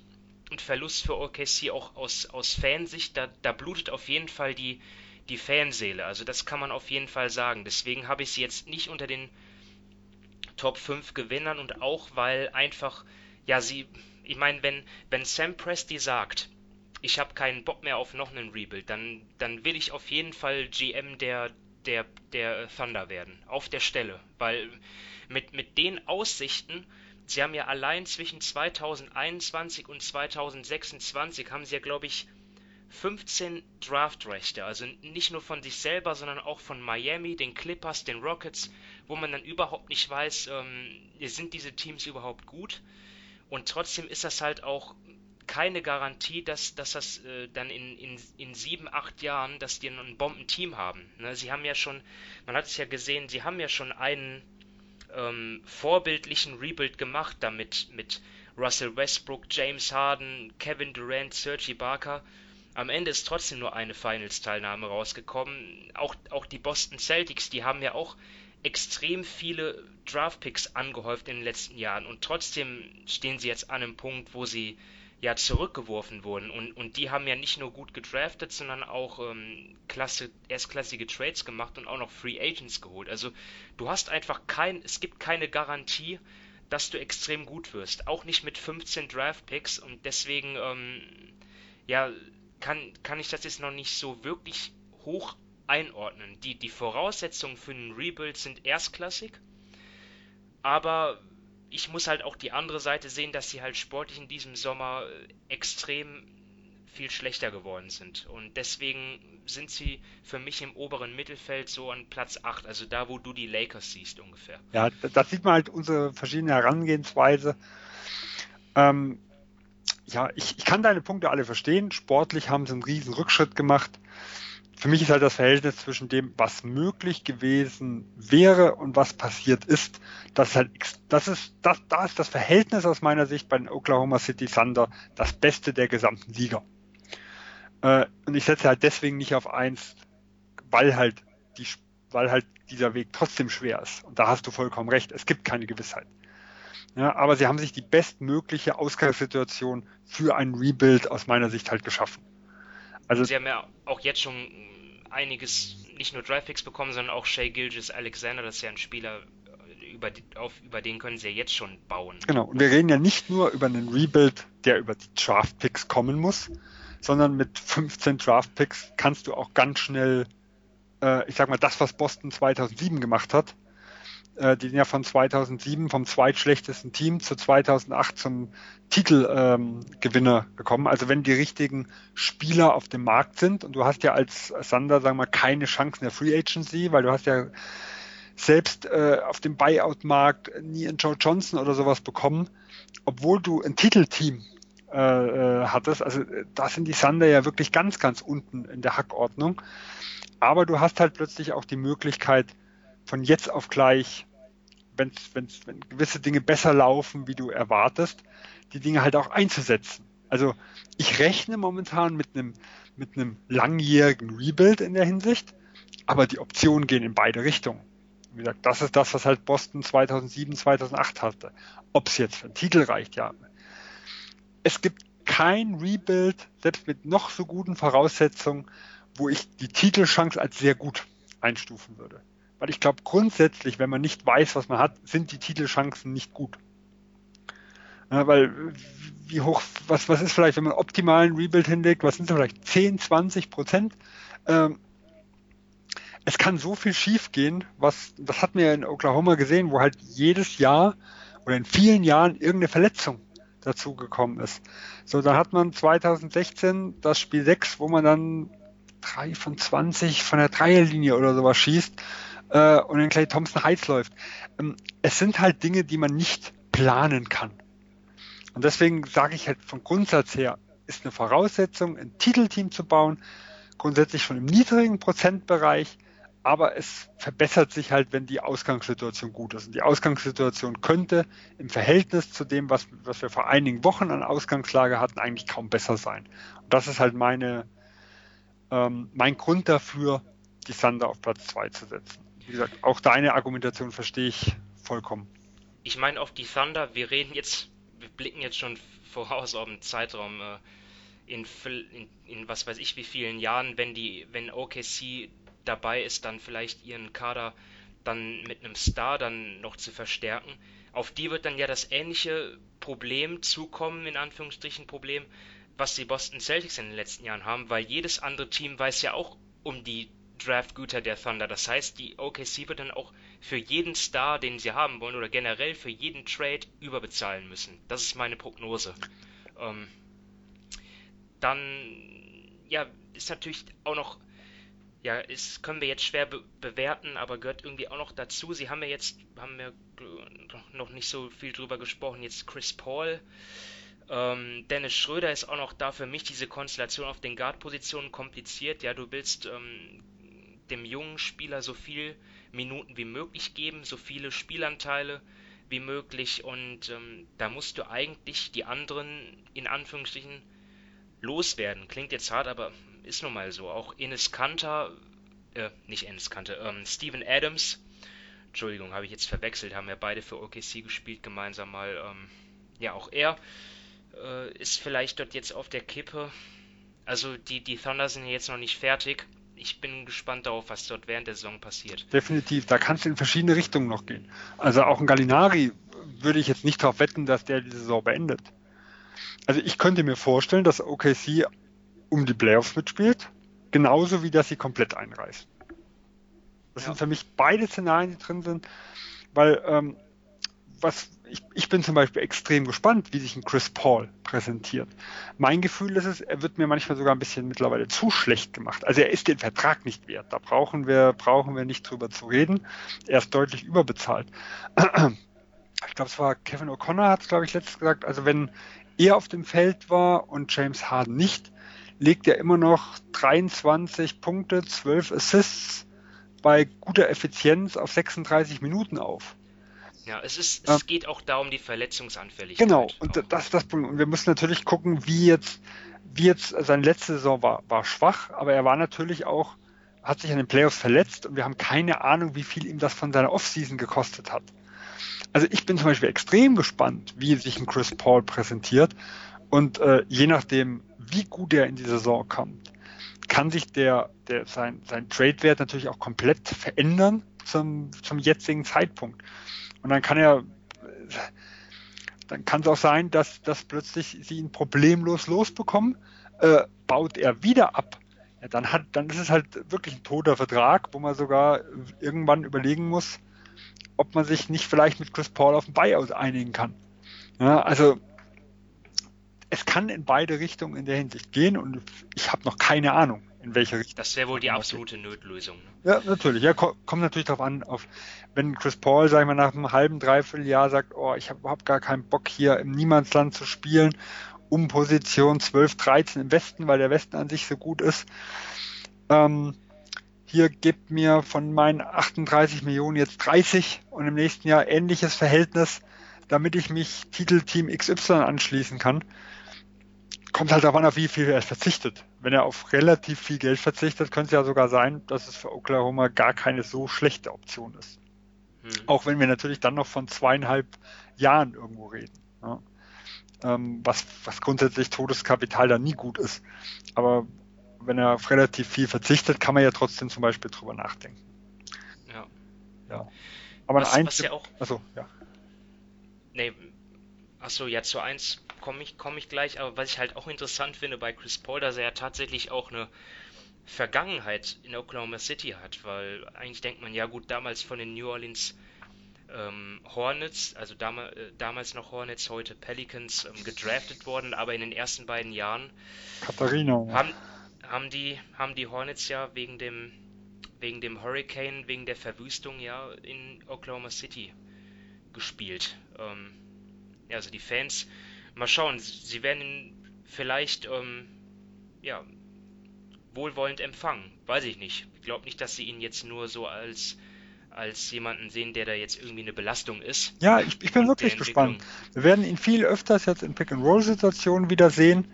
Ein Verlust für OKC auch aus, aus Fansicht. Da, da blutet auf jeden Fall die, die Fanseele. Also das kann man auf jeden Fall sagen. Deswegen habe ich sie jetzt nicht unter den Top 5 Gewinnern und auch weil einfach, ja, sie, ich meine, wenn, wenn Sam Presti sagt, ich habe keinen Bock mehr auf noch einen Rebuild, dann, dann will ich auf jeden Fall GM der, der, der Thunder werden. Auf der Stelle. Weil mit, mit den Aussichten, sie haben ja allein zwischen 2021 und 2026 haben sie ja, glaube ich, 15 Draftrechte. Also nicht nur von sich selber, sondern auch von Miami, den Clippers, den Rockets, wo man dann überhaupt nicht weiß, ähm, sind diese Teams überhaupt gut. Und trotzdem ist das halt auch keine Garantie, dass, dass das äh, dann in, in, in sieben, acht Jahren, dass die ein Bombenteam haben. Ne? Sie haben ja schon, man hat es ja gesehen, sie haben ja schon einen ähm, vorbildlichen Rebuild gemacht, damit mit Russell Westbrook, James Harden, Kevin Durant, Sergi Barker. Am Ende ist trotzdem nur eine Finals-Teilnahme rausgekommen. Auch, auch die Boston Celtics, die haben ja auch extrem viele Draft-Picks angehäuft in den letzten Jahren und trotzdem stehen sie jetzt an einem Punkt, wo sie ja zurückgeworfen wurden. Und, und die haben ja nicht nur gut gedraftet, sondern auch ähm, klasse, erstklassige Trades gemacht und auch noch Free Agents geholt. Also du hast einfach kein, es gibt keine Garantie, dass du extrem gut wirst. Auch nicht mit 15 Draft Picks und deswegen, ähm, ja, kann, kann ich das jetzt noch nicht so wirklich hoch einordnen. Die, die Voraussetzungen für einen Rebuild sind erstklassig, aber ich muss halt auch die andere Seite sehen, dass sie halt sportlich in diesem Sommer äh, extrem viel schlechter geworden sind. Und deswegen sind sie für mich im oberen Mittelfeld so an Platz 8, also da, wo du die Lakers siehst ungefähr. Ja, da sieht man halt unsere verschiedene Herangehensweise. Ähm, ja, ich, ich kann deine Punkte alle verstehen. Sportlich haben sie einen riesen Rückschritt gemacht für mich ist halt das Verhältnis zwischen dem, was möglich gewesen wäre und was passiert ist, das ist halt, das ist, das, da ist das Verhältnis aus meiner Sicht bei den Oklahoma City Thunder das Beste der gesamten Liga. Äh, und ich setze halt deswegen nicht auf eins, weil halt die, weil halt dieser Weg trotzdem schwer ist. Und da hast du vollkommen recht. Es gibt keine Gewissheit. Ja, aber sie haben sich die bestmögliche Ausgangssituation für ein Rebuild aus meiner Sicht halt geschaffen. Also sie haben ja auch jetzt schon einiges, nicht nur Draftpicks bekommen, sondern auch Shay Gilgis Alexander, das ist ja ein Spieler, über, auf, über den können sie ja jetzt schon bauen. Genau, und wir reden ja nicht nur über einen Rebuild, der über die Draftpicks kommen muss, sondern mit 15 Draftpicks kannst du auch ganz schnell, äh, ich sag mal, das, was Boston 2007 gemacht hat, Äh, die sind ja von 2007 vom zweitschlechtesten Team zu 2008 zum Titelgewinner ähm, gekommen. Also wenn die richtigen Spieler auf dem Markt sind und du hast ja als Sander, sagen wir, keine Chance in der Free Agency, weil du hast ja selbst äh, auf dem Buyout-Markt nie einen Joe Johnson oder sowas bekommen, obwohl du ein Titelteam äh, äh hattest. Also da sind die Sander ja wirklich ganz, ganz unten in der Hackordnung. Aber du hast halt plötzlich auch die Möglichkeit, von jetzt auf gleich, wenn's, wenn's, wenn gewisse Dinge besser laufen, wie du erwartest, die Dinge halt auch einzusetzen. Also ich rechne momentan mit einem mit einem langjährigen Rebuild in der Hinsicht, aber die Optionen gehen in beide Richtungen. Wie gesagt, das ist das, was halt Boston 2007, 2008 hatte. Ob es jetzt für einen Titel reicht, ja. Es gibt kein Rebuild, selbst mit noch so guten Voraussetzungen, wo ich die Titelchance als sehr gut einstufen würde. Weil ich glaube, grundsätzlich, wenn man nicht weiß, was man hat, sind die Titelchancen nicht gut. Ja, weil wie hoch, was, was ist vielleicht, wenn man optimalen Rebuild hinlegt, was sind es vielleicht 10, 20 Prozent? Ähm, es kann so viel schiefgehen, was, das hat mir in Oklahoma gesehen, wo halt jedes Jahr oder in vielen Jahren irgendeine Verletzung dazu gekommen ist. So, da hat man 2016 das Spiel 6, wo man dann 3 von 20 von der Dreierlinie oder sowas schießt äh, und dann Clay Thompson heiß läuft. Ähm, es sind halt Dinge, die man nicht planen kann. Und deswegen sage ich halt vom Grundsatz her, ist eine Voraussetzung, ein Titelteam zu bauen, grundsätzlich schon im niedrigen Prozentbereich, aber es verbessert sich halt, wenn die Ausgangssituation gut ist. Und die Ausgangssituation könnte im Verhältnis zu dem, was, was wir vor einigen Wochen an Ausgangslage hatten, eigentlich kaum besser sein. Und das ist halt meine, ähm, mein Grund dafür, die Sander auf Platz 2 zu setzen wie gesagt, auch deine Argumentation verstehe ich vollkommen. Ich meine auf die Thunder, wir reden jetzt, wir blicken jetzt schon voraus auf einen Zeitraum äh, in, in, in, was weiß ich wie vielen Jahren, wenn die, wenn OKC dabei ist, dann vielleicht ihren Kader dann mit einem Star dann noch zu verstärken. Auf die wird dann ja das ähnliche Problem zukommen, in Anführungsstrichen Problem, was die Boston Celtics in den letzten Jahren haben, weil jedes andere Team weiß ja auch um die Draftgüter der Thunder. Das heißt, die OKC wird dann auch für jeden Star, den sie haben wollen, oder generell für jeden Trade überbezahlen müssen. Das ist meine Prognose. Ähm, dann, ja, ist natürlich auch noch, ja, ist, können wir jetzt schwer be bewerten, aber gehört irgendwie auch noch dazu. Sie haben ja jetzt, haben wir noch nicht so viel drüber gesprochen, jetzt Chris Paul. Ähm, Dennis Schröder ist auch noch da für mich diese Konstellation auf den Guard-Positionen kompliziert. Ja, du willst ähm, dem jungen Spieler so viel Minuten wie möglich geben, so viele Spielanteile wie möglich und ähm, da musst du eigentlich die anderen in Anführungsstrichen loswerden. Klingt jetzt hart, aber ist nun mal so. Auch Ines Kanter, äh, nicht Ines Kanter, ähm, Steven Adams, Entschuldigung, habe ich jetzt verwechselt, haben ja beide für OKC gespielt gemeinsam mal. Ähm, ja, auch er äh, ist vielleicht dort jetzt auf der Kippe. Also die, die Thunder sind jetzt noch nicht fertig ich bin gespannt darauf, was dort während der Saison passiert. Definitiv, da kann es in verschiedene Richtungen noch gehen. Also auch ein Gallinari würde ich jetzt nicht darauf wetten, dass der die Saison beendet. Also ich könnte mir vorstellen, dass OKC um die Playoffs mitspielt, genauso wie dass sie komplett einreißen. Das ja. sind für mich beide Szenarien, die drin sind, weil ähm, was ich, ich bin zum Beispiel extrem gespannt, wie sich ein Chris Paul präsentiert. Mein Gefühl ist es, er wird mir manchmal sogar ein bisschen mittlerweile zu schlecht gemacht. Also er ist den Vertrag nicht wert. Da brauchen wir, brauchen wir nicht drüber zu reden. Er ist deutlich überbezahlt. Ich glaube, es war Kevin O'Connor hat es, glaube ich, letztes gesagt. Also wenn er auf dem Feld war und James Harden nicht, legt er immer noch 23 Punkte, 12 Assists bei guter Effizienz auf 36 Minuten auf. Ja, es ist, es geht auch darum, die Verletzungsanfälligkeit. Genau, und das ist das Punkt. Und wir müssen natürlich gucken, wie jetzt, wie jetzt, seine letzte Saison war, war schwach, aber er war natürlich auch, hat sich an den Playoffs verletzt und wir haben keine Ahnung, wie viel ihm das von seiner Offseason gekostet hat. Also ich bin zum Beispiel extrem gespannt, wie sich ein Chris Paul präsentiert und äh, je nachdem, wie gut er in die Saison kommt, kann sich der, der sein, sein Trade-Wert natürlich auch komplett verändern zum, zum jetzigen Zeitpunkt. Und dann kann er, dann kann es auch sein, dass, dass plötzlich sie ihn problemlos losbekommen, äh, baut er wieder ab. Ja, dann hat, dann ist es halt wirklich ein toter Vertrag, wo man sogar irgendwann überlegen muss, ob man sich nicht vielleicht mit Chris Paul auf ein Buyout einigen kann. Ja, also es kann in beide Richtungen in der Hinsicht gehen und ich habe noch keine Ahnung, in welche Richtung. Das wäre wohl die absolute Notlösung. Ne? Ja, natürlich. Ja, kommt natürlich darauf an, auf, wenn Chris Paul, sag ich mal, nach einem halben, dreiviertel Jahr sagt, oh, ich habe überhaupt gar keinen Bock hier im Niemandsland zu spielen, um Position 12, 13 im Westen, weil der Westen an sich so gut ist. Ähm, hier gibt mir von meinen 38 Millionen jetzt 30 und im nächsten Jahr ähnliches Verhältnis, damit ich mich Titelteam XY anschließen kann kommt halt darauf an, auf wie viel er verzichtet. Wenn er auf relativ viel Geld verzichtet, könnte es ja sogar sein, dass es für Oklahoma gar keine so schlechte Option ist. Hm. Auch wenn wir natürlich dann noch von zweieinhalb Jahren irgendwo reden. Ja. Ähm, was, was grundsätzlich Todeskapital dann nie gut ist. Aber wenn er auf relativ viel verzichtet, kann man ja trotzdem zum Beispiel drüber nachdenken. Ja. Ja. Aber was, ein was ja auch. Achso, ja. Nee, achso, ja, zu eins komme ich, komm ich gleich, aber was ich halt auch interessant finde bei Chris Paul, dass er ja tatsächlich auch eine Vergangenheit in Oklahoma City hat, weil eigentlich denkt man, ja gut, damals von den New Orleans ähm, Hornets, also dam äh, damals noch Hornets, heute Pelicans, ähm, gedraftet worden, aber in den ersten beiden Jahren Katharina. Haben, haben, die, haben die Hornets ja wegen dem, wegen dem Hurricane, wegen der Verwüstung ja in Oklahoma City gespielt. Ähm, also die Fans mal schauen, sie werden ihn vielleicht ähm, ja, wohlwollend empfangen. Weiß ich nicht. Ich glaube nicht, dass sie ihn jetzt nur so als als jemanden sehen, der da jetzt irgendwie eine Belastung ist. Ja, ich, ich bin wirklich gespannt. Wir werden ihn viel öfters jetzt in Pick-and-Roll-Situationen wieder sehen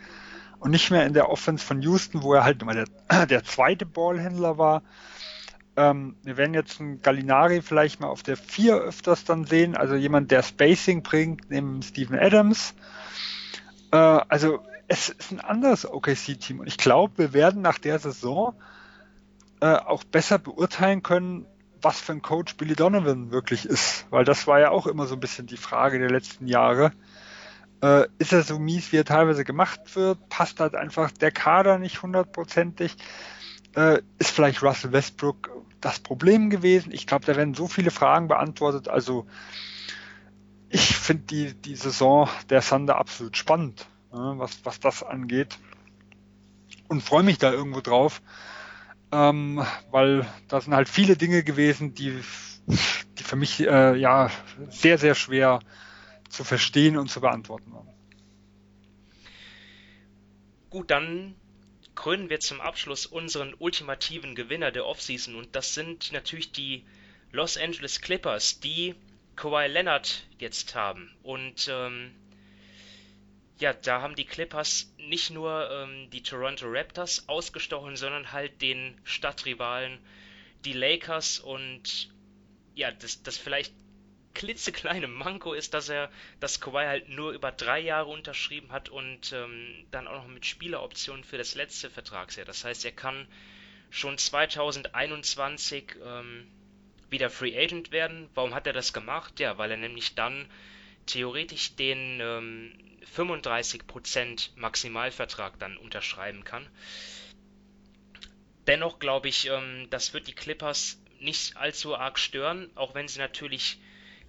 und nicht mehr in der Offense von Houston, wo er halt immer der, der zweite Ballhändler war. Ähm, wir werden jetzt einen Gallinari vielleicht mal auf der 4 öfters dann sehen, also jemand, der Spacing bringt, neben Steven Adams. Äh, also es ist ein anderes OKC-Team und ich glaube, wir werden nach der Saison äh, auch besser beurteilen können, was für ein Coach Billy Donovan wirklich ist, weil das war ja auch immer so ein bisschen die Frage der letzten Jahre. Äh, ist er so mies, wie er teilweise gemacht wird? Passt halt einfach der Kader nicht hundertprozentig? Äh, ist vielleicht Russell Westbrook das Problem gewesen? Ich glaube, da werden so viele Fragen beantwortet. Also ich finde die, die Saison der Thunder absolut spannend, ja, was, was das angeht. Und freue mich da irgendwo drauf, ähm, weil da sind halt viele Dinge gewesen, die, die für mich äh, ja sehr, sehr schwer zu verstehen und zu beantworten waren. Gut, dann krönen wir zum Abschluss unseren ultimativen Gewinner der Offseason und das sind natürlich die Los Angeles Clippers, die Kawhi Leonard jetzt haben. Und ähm, ja, da haben die Clippers nicht nur ähm, die Toronto Raptors ausgestochen, sondern halt den Stadtrivalen, die Lakers. Und ja, das, das vielleicht klitzekleine Manko ist, dass er, dass Kawhi halt nur über drei Jahre unterschrieben hat und ähm, dann auch noch mit Spieleroptionen für das letzte Vertragsjahr. Das heißt, er kann schon 2021 ähm, wieder Free Agent werden. Warum hat er das gemacht? Ja, weil er nämlich dann theoretisch den ähm, 35% Maximalvertrag dann unterschreiben kann. Dennoch glaube ich, ähm, das wird die Clippers nicht allzu arg stören, auch wenn sie natürlich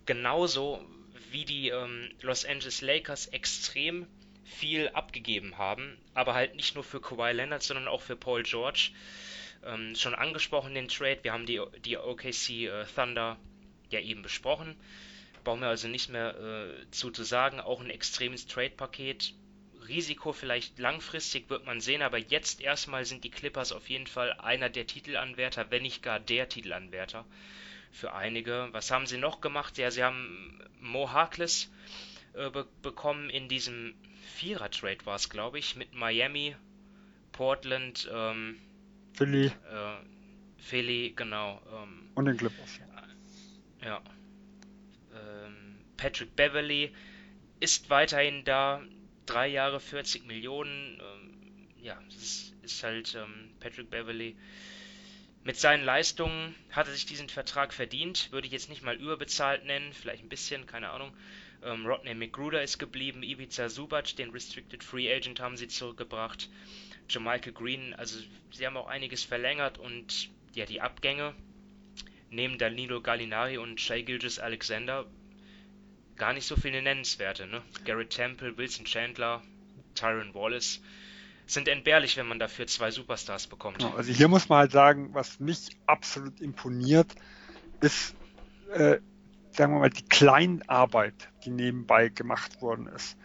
genauso wie die ähm, Los Angeles Lakers extrem viel abgegeben haben, aber halt nicht nur für Kawhi Leonard, sondern auch für Paul George ähm, schon angesprochen, den Trade. Wir haben die, die OKC äh, Thunder ja eben besprochen. Brauchen wir also nicht mehr äh, zu, zu sagen. Auch ein extremes Trade-Paket. Risiko vielleicht langfristig wird man sehen, aber jetzt erstmal sind die Clippers auf jeden Fall einer der Titelanwärter, wenn nicht gar der Titelanwärter für einige. Was haben sie noch gemacht? Ja, sie haben Mo Harkless äh, be bekommen in diesem Vierer-Trade war es, glaube ich, mit Miami, Portland, ähm, Philly. Äh, Philly, genau. Ähm, und den Clippers. Ja. Ähm, Patrick Beverly ist weiterhin da. Drei Jahre 40 Millionen. Ähm, ja, das ist, halt ähm, Patrick Beverly. Mit seinen Leistungen hat er sich diesen Vertrag verdient. Würde ich jetzt nicht mal überbezahlt nennen. Vielleicht ein bisschen, keine Ahnung. Ähm, Rodney McGruder ist geblieben. Ivica Subac, den Restricted Free Agent, haben sie zurückgebracht. Michael Green, also sie haben auch einiges verlängert und ja, die Abgänge neben Danilo Gallinari und Shea Gilgis Alexander gar nicht so viele nennenswerte. Ne? Garrett Temple, Wilson Chandler, Tyron Wallace sind entbehrlich, wenn man dafür zwei Superstars bekommt. Genau, also hier muss man halt sagen, was mich absolut imponiert, ist, äh, sagen wir mal, die Kleinarbeit, die nebenbei gemacht worden ist.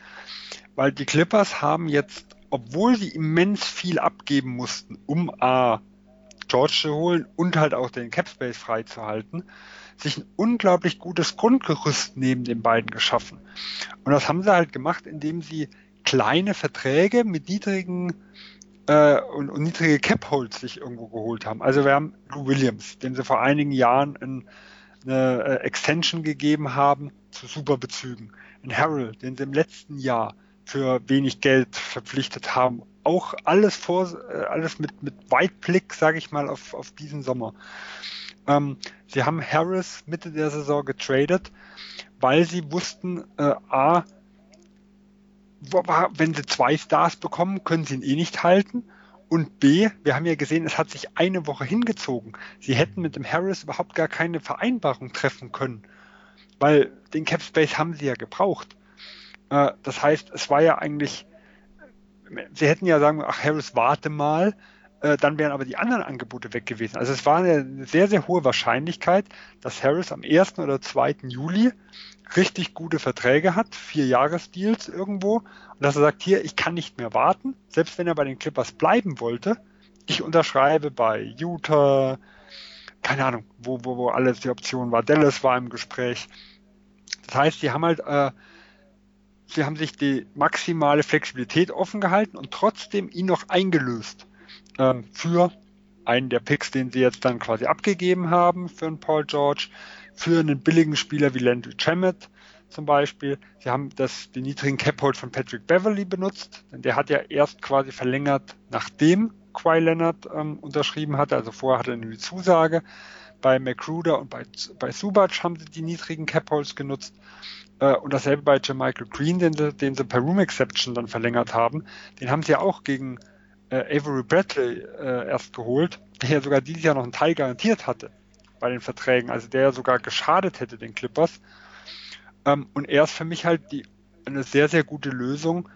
Weil die Clippers haben jetzt, obwohl sie immens viel abgeben mussten, um A, George zu holen und halt auch den Capspace freizuhalten, sich ein unglaublich gutes Grundgerüst neben den beiden geschaffen. Und das haben sie halt gemacht, indem sie kleine Verträge mit niedrigen äh, und, und niedrige Cap-Holds sich irgendwo geholt haben. Also wir haben Lou Williams, dem sie vor einigen Jahren ein, eine äh, Extension gegeben haben zu super Bezügen. Ein Harold, den sie im letzten Jahr für wenig Geld verpflichtet haben. Auch alles vor, äh, alles mit, mit Weitblick, sage ich mal, auf, auf diesen Sommer. Ähm, sie haben Harris Mitte der Saison getradet, weil sie wussten, äh, A, wenn sie zwei Stars bekommen, können sie ihn eh nicht halten. Und B, wir haben ja gesehen, es hat sich eine Woche hingezogen. Sie hätten mit dem Harris überhaupt gar keine Vereinbarung treffen können, weil den Cap Space haben sie ja gebraucht. Äh, das heißt, es war ja eigentlich, sie hätten ja sagen, ach Harris, warte mal, äh, dann wären aber die anderen Angebote weg gewesen. Also es war eine sehr, sehr hohe Wahrscheinlichkeit, dass Harris am 1. oder 2. Juli richtig gute Verträge hat, vier Jahresdeals irgendwo, und dass er sagt, hier, ich kann nicht mehr warten, selbst wenn er bei den Clippers bleiben wollte, ich unterschreibe bei Utah, keine Ahnung, wo, wo, wo alles die Option war, Dallas war im Gespräch. Das heißt, die haben halt, äh, sie haben sich die maximale Flexibilität offen gehalten und trotzdem ihn noch eingelöst ähm, für einen der Picks, den sie jetzt dann quasi abgegeben haben für einen Paul George, für einen billigen Spieler wie Landry Chamet zum Beispiel. Sie haben das, den niedrigen Cap-Hold von Patrick Beverly benutzt, denn der hat ja erst quasi verlängert, nachdem Kawhi Leonard ähm, unterschrieben hatte, also vorher hatte er die Zusage. Bei McGruder und bei, bei Subac haben sie die niedrigen Cap-Holds genutzt. Äh, und dasselbe bei Jermichael Green, den, den sie per Room Exception dann verlängert haben. Den haben sie ja auch gegen äh, Avery Bradley äh, erst geholt, der ja sogar dieses Jahr noch einen Teil garantiert hatte bei den Verträgen, also der ja sogar geschadet hätte den Clippers. Ähm, und er ist für mich halt die, eine sehr, sehr gute Lösung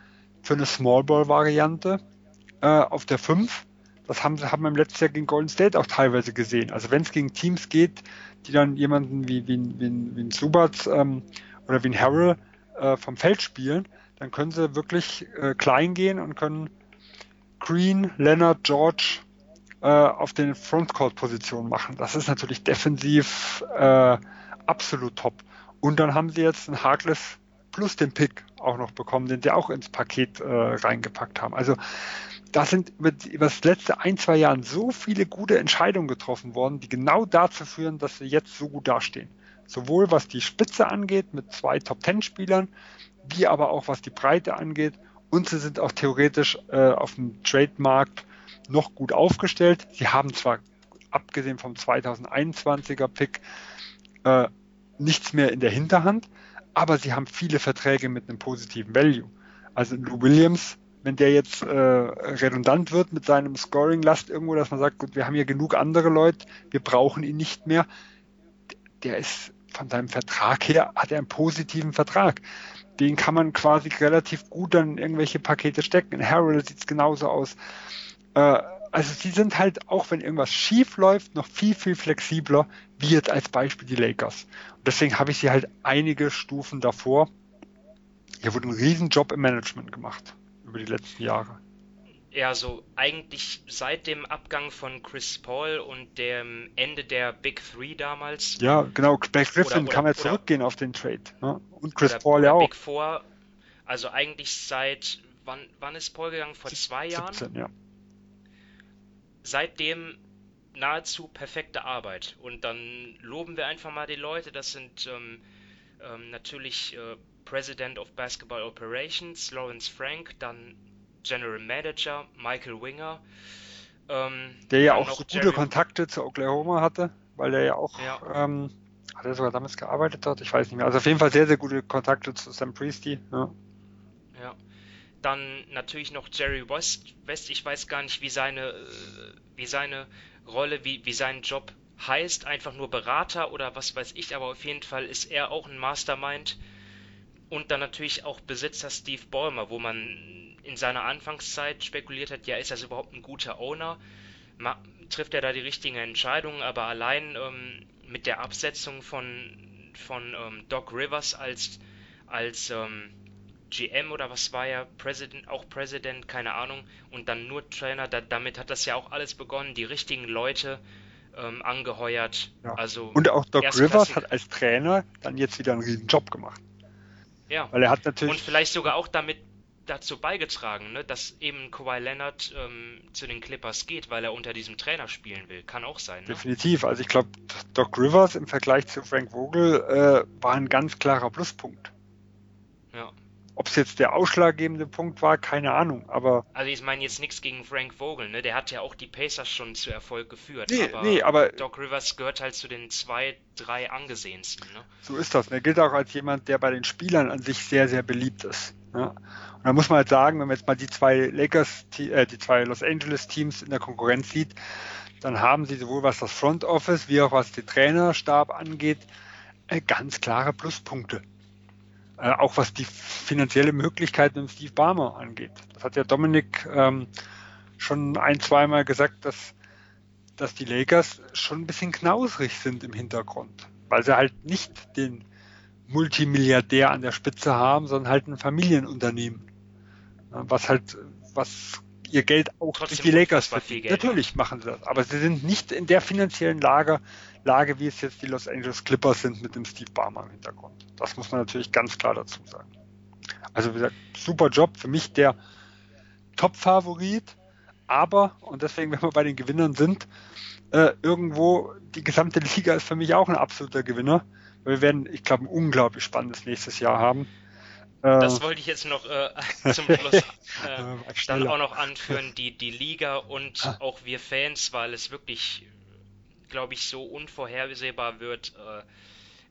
für eine Small Ball Variante äh, auf der 5. Das haben, haben wir im letzten Jahr gegen Golden State auch teilweise gesehen. Also wenn es gegen Teams geht, die dann jemanden wie, wie, wie, wie ein Subat ähm, oder wie ein Harrell äh, vom Feld spielen, dann können sie wirklich äh, klein gehen und können Green, Leonard, George äh, auf den Frontcourt-Positionen machen. Das ist natürlich defensiv äh, absolut top. Und dann haben sie jetzt einen Harkless plus den Pick auch noch bekommen, den sie auch ins Paket äh, reingepackt haben. Also da sind über, über das letzte ein, zwei Jahren so viele gute Entscheidungen getroffen worden, die genau dazu führen, dass sie jetzt so gut dastehen. Sowohl was die Spitze angeht mit zwei Top-Ten-Spielern, wie aber auch was die Breite angeht und sie sind auch theoretisch äh, auf dem Trademarkt noch gut aufgestellt. Sie haben zwar abgesehen vom 2021er Pick äh, nichts mehr in der Hinterhand, aber sie haben viele Verträge mit einem positiven Value. Also Lou Williams, wenn der jetzt äh, redundant wird mit seinem Scoring-Last irgendwo, dass man sagt, gut, wir haben hier genug andere Leute, wir brauchen ihn nicht mehr, der ist von seinem Vertrag her, hat er einen positiven Vertrag den kann man quasi relativ gut dann in irgendwelche Pakete stecken. In Harold sieht es genauso aus. Äh, also sie sind halt, auch wenn irgendwas schief läuft, noch viel, viel flexibler, wie jetzt als Beispiel die Lakers. Und deswegen habe ich sie halt einige Stufen davor. Hier wurde ein Riesenjob im Management gemacht über die letzten Jahre. Ja, so eigentlich seit dem Abgang von Chris Paul und dem Ende der Big Three damals. Ja, genau. Blake Griffin oder, kann ja zurückgehen auf den Trade. Ne? Und Chris Paul ja auch. Big Four, also eigentlich seit, wann, wann ist Paul gegangen? Vor zwei 17, Jahren? 17, ja. Seitdem nahezu perfekte Arbeit. Und dann loben wir einfach mal die Leute. Das sind ähm, ähm, natürlich äh, President of Basketball Operations, Lawrence Frank, dann General Manager Michael Winger. Ähm, der ja auch so gute Jerry Kontakte zu Oklahoma hatte, weil der ja auch, ja. Ähm, hat er sogar damals gearbeitet dort? Ich weiß nicht mehr. Also auf jeden Fall sehr, sehr gute Kontakte zu Sam Priesty. Ja. ja. Dann natürlich noch Jerry West. West, ich weiß gar nicht, wie seine, äh, wie seine Rolle, wie, wie sein Job heißt, einfach nur Berater oder was weiß ich, aber auf jeden Fall ist er auch ein Mastermind. Und dann natürlich auch Besitzer Steve Ballmer, wo man in seiner Anfangszeit spekuliert hat, ja, ist das überhaupt ein guter Owner? Ma trifft er da die richtigen Entscheidungen? Aber allein ähm, mit der Absetzung von, von ähm, Doc Rivers als, als ähm, GM oder was war er, President, auch President, keine Ahnung, und dann nur Trainer, da, damit hat das ja auch alles begonnen, die richtigen Leute ähm, angeheuert. Ja. Also und auch Doc Rivers hat als Trainer dann jetzt wieder einen riesen Job gemacht. Ja. Weil er hat natürlich. Und vielleicht sogar auch damit dazu beigetragen, ne, dass eben Kawhi Leonard ähm, zu den Clippers geht, weil er unter diesem Trainer spielen will. Kann auch sein. Ne? Definitiv. Also ich glaube, Doc Rivers im Vergleich zu Frank Vogel äh, war ein ganz klarer Pluspunkt. Ja. Ob es jetzt der ausschlaggebende Punkt war, keine Ahnung, aber. Also ich meine jetzt nichts gegen Frank Vogel, ne? Der hat ja auch die Pacers schon zu Erfolg geführt. Nee, aber, nee, aber Doc Rivers gehört halt zu den zwei, drei angesehensten, ne? So ist das. Er gilt auch als jemand, der bei den Spielern an sich sehr, sehr beliebt ist. Ja? Und da muss man halt sagen, wenn man jetzt mal die zwei Lakers, äh, die zwei Los Angeles Teams in der Konkurrenz sieht, dann haben sie sowohl was das Front Office wie auch was den Trainerstab angeht, äh, ganz klare Pluspunkte. Äh, auch was die finanzielle Möglichkeit mit Steve Barmer angeht. Das hat ja Dominik ähm, schon ein, zweimal gesagt, dass, dass die Lakers schon ein bisschen knausrig sind im Hintergrund, weil sie halt nicht den Multimilliardär an der Spitze haben, sondern halt ein Familienunternehmen, was halt, was ihr Geld auch Trotzdem durch die Lakers verdient. Natürlich machen sie das, aber sie sind nicht in der finanziellen Lage, Lage, wie es jetzt die Los Angeles Clippers sind mit dem Steve Barmer im Hintergrund. Das muss man natürlich ganz klar dazu sagen. Also wie gesagt, super Job, für mich der Top-Favorit, aber, und deswegen, wenn wir bei den Gewinnern sind, äh, irgendwo die gesamte Liga ist für mich auch ein absoluter Gewinner. Wir werden, ich glaube, ein unglaublich spannendes nächstes Jahr haben. Das äh, wollte ich jetzt noch äh, zum Schluss äh, dann auch noch anführen, die, die Liga und ah. auch wir Fans, weil es wirklich, glaube ich, so unvorhersehbar wird, äh,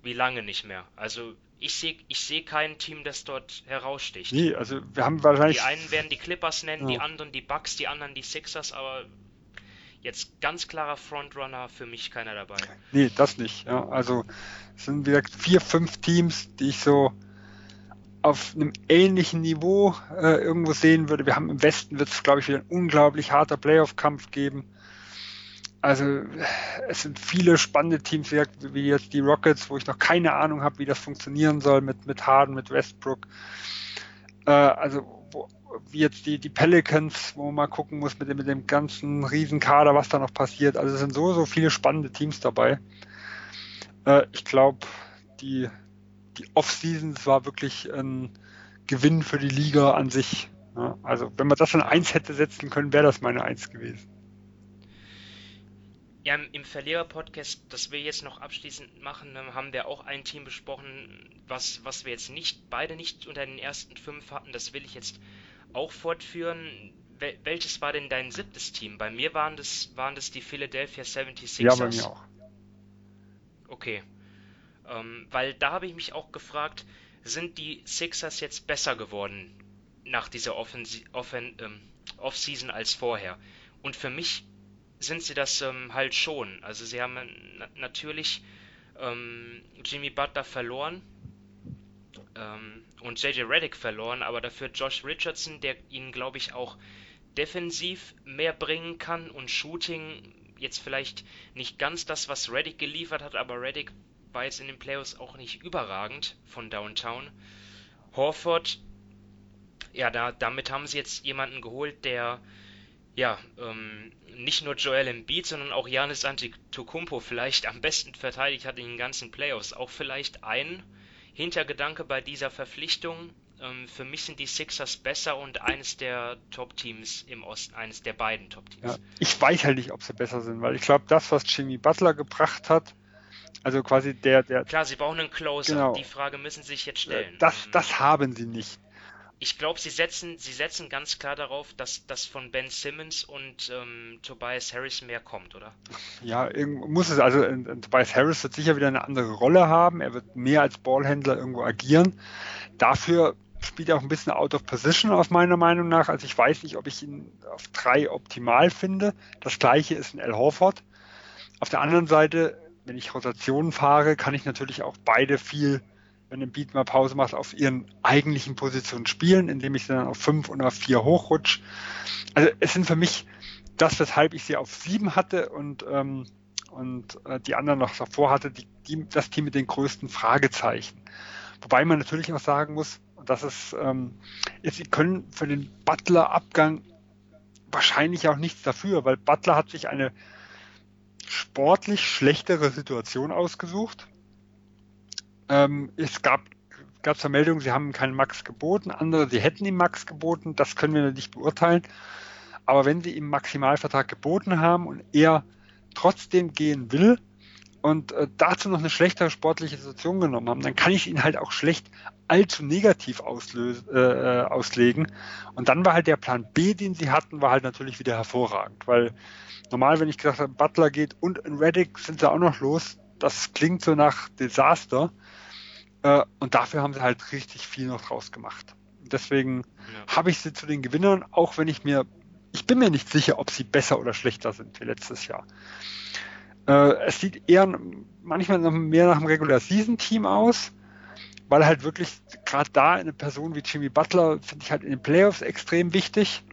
wie lange nicht mehr. Also ich sehe ich seh kein Team, das dort heraussticht. Nee, also wir haben wahrscheinlich. Die einen werden die Clippers nennen, ja. die anderen die Bucks, die anderen die Sixers, aber jetzt ganz klarer Frontrunner für mich keiner dabei. Nee, das nicht. Ja. Also es sind wie gesagt vier, fünf Teams, die ich so auf einem ähnlichen Niveau äh, irgendwo sehen würde. Wir haben im Westen wird es, glaube ich, wieder ein unglaublich harter Playoff-Kampf geben. Also es sind viele spannende Teams, wie jetzt die Rockets, wo ich noch keine Ahnung habe, wie das funktionieren soll mit, mit Harden, mit Westbrook. Äh, also wo, wie jetzt die, die Pelicans, wo man mal gucken muss mit dem, mit dem ganzen Riesenkader, was da noch passiert. Also es sind so, so viele spannende Teams dabei. Äh, ich glaube, die die Off-Seasons war wirklich ein Gewinn für die Liga an sich. Ja, also wenn man das an eins hätte setzen können, wäre das meine Eins gewesen. Ja, im Verlierer-Podcast, das wir jetzt noch abschließend machen, ähm, haben wir auch ein Team besprochen, was, was wir jetzt nicht, beide nicht unter den ersten fünf hatten. Das will ich jetzt auch fortführen. Wel welches war denn dein siebtes Team? Bei mir waren das, waren das die Philadelphia 76ers. Ja, bei mir auch. Okay. Ähm, weil da habe ich mich auch gefragt, sind die Sixers jetzt besser geworden nach dieser Offensi Offen ähm, Offseason als vorher? Und für mich sind sie das ähm, halt schon. Also sie haben na natürlich ähm, Jimmy Butler verloren ähm, und JJ Reddick verloren, aber dafür Josh Richardson, der ihnen, glaube ich, auch defensiv mehr bringen kann und Shooting jetzt vielleicht nicht ganz das, was Reddick geliefert hat, aber Reddick war jetzt in den Playoffs auch nicht überragend von Downtown. Horford, ja, da, damit haben sie jetzt jemanden geholt, der ja, ähm, nicht nur Joel Embiid, sondern auch Janis Antetokounmpo vielleicht am besten verteidigt hat in den ganzen Playoffs. Auch vielleicht ein Hintergedanke bei dieser Verpflichtung. Ähm, für mich sind die Sixers besser und eines der Top-Teams im Osten, eines der beiden Top-Teams. Ja, ich weiß halt nicht, ob sie besser sind, weil ich glaube, das, was Jimmy Butler gebracht hat, also quasi der, der. Klar, sie brauchen einen Closer. Genau. Die Frage müssen sie sich jetzt stellen. Das, ähm, das haben sie nicht. Ich glaube, sie setzen, sie setzen ganz klar darauf, dass das von Ben Simmons und ähm, Tobias Harris mehr kommt, oder? Ja, muss es. Also äh, Tobias Harris wird sicher wieder eine andere Rolle haben. Er wird mehr als Ballhändler irgendwo agieren. Dafür spielt er auch ein bisschen out of position aus meiner Meinung nach. Also ich weiß nicht, ob ich ihn auf drei optimal finde. Das gleiche ist ein Al Horford Auf der anderen Seite, wenn ich Rotationen fahre, kann ich natürlich auch beide viel, wenn ein Beat mal Pause macht, auf ihren eigentlichen Positionen spielen, indem ich sie dann auf fünf oder auf vier hochrutsche. Also es sind für mich das, weshalb ich sie auf sieben hatte und, ähm, und äh, die anderen noch davor hatte, die, die, das Team mit den größten Fragezeichen. Wobei man natürlich auch sagen muss, dass es ähm, jetzt, sie können für den Butler-Abgang wahrscheinlich auch nichts dafür, weil Butler hat sich eine sportlich schlechtere Situation ausgesucht. Ähm, es gab gab es Meldungen, sie haben keinen Max geboten, andere, sie hätten ihm Max geboten, das können wir nicht beurteilen. Aber wenn sie ihm Maximalvertrag geboten haben und er trotzdem gehen will und äh, dazu noch eine schlechtere sportliche Situation genommen haben, dann kann ich ihn halt auch schlecht allzu negativ auslösen, äh, auslegen. Und dann war halt der Plan B, den sie hatten, war halt natürlich wieder hervorragend, weil normal, wenn ich gesagt habe, Butler geht und in Reddick sind sie auch noch los, das klingt so nach Desaster. Äh, und dafür haben sie halt richtig viel noch draus gemacht. Deswegen ja. habe ich sie zu den Gewinnern, auch wenn ich mir ich bin mir nicht sicher, ob sie besser oder schlechter sind wie letztes Jahr. Äh, es sieht eher manchmal noch mehr nach einem Regular Season Team aus, weil halt wirklich gerade da eine Person wie Jimmy Butler finde ich halt in den Playoffs extrem wichtig,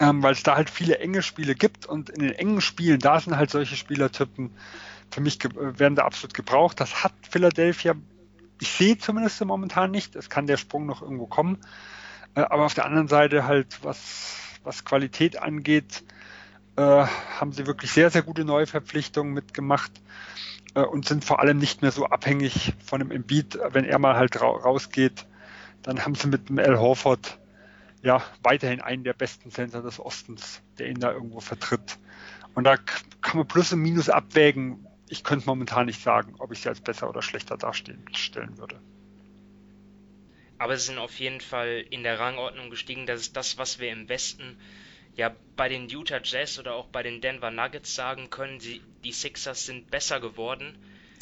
ähm, weil es da halt viele enge Spiele gibt und in den engen Spielen, da sind halt solche Spielertypen für mich werden da absolut gebraucht. Das hat Philadelphia, ich sehe zumindest momentan nicht. Es kann der Sprung noch irgendwo kommen. Äh, aber auf der anderen Seite halt, was was Qualität angeht, äh, haben sie wirklich sehr, sehr gute Neuverpflichtungen mitgemacht äh, und sind vor allem nicht mehr so abhängig von dem Embiid, wenn er mal halt ra rausgeht. Dann haben sie mit dem Al Horford ja weiterhin einen der besten Center des Ostens, der ihn da irgendwo vertritt. Und da kann man Plus und Minus abwägen. Ich könnte momentan nicht sagen, ob ich sie als besser oder schlechter darstellen würde aber sie sind auf jeden Fall in der Rangordnung gestiegen. Das ist das, was wir im Westen ja bei den Utah Jazz oder auch bei den Denver Nuggets sagen können. Sie, die Sixers sind besser geworden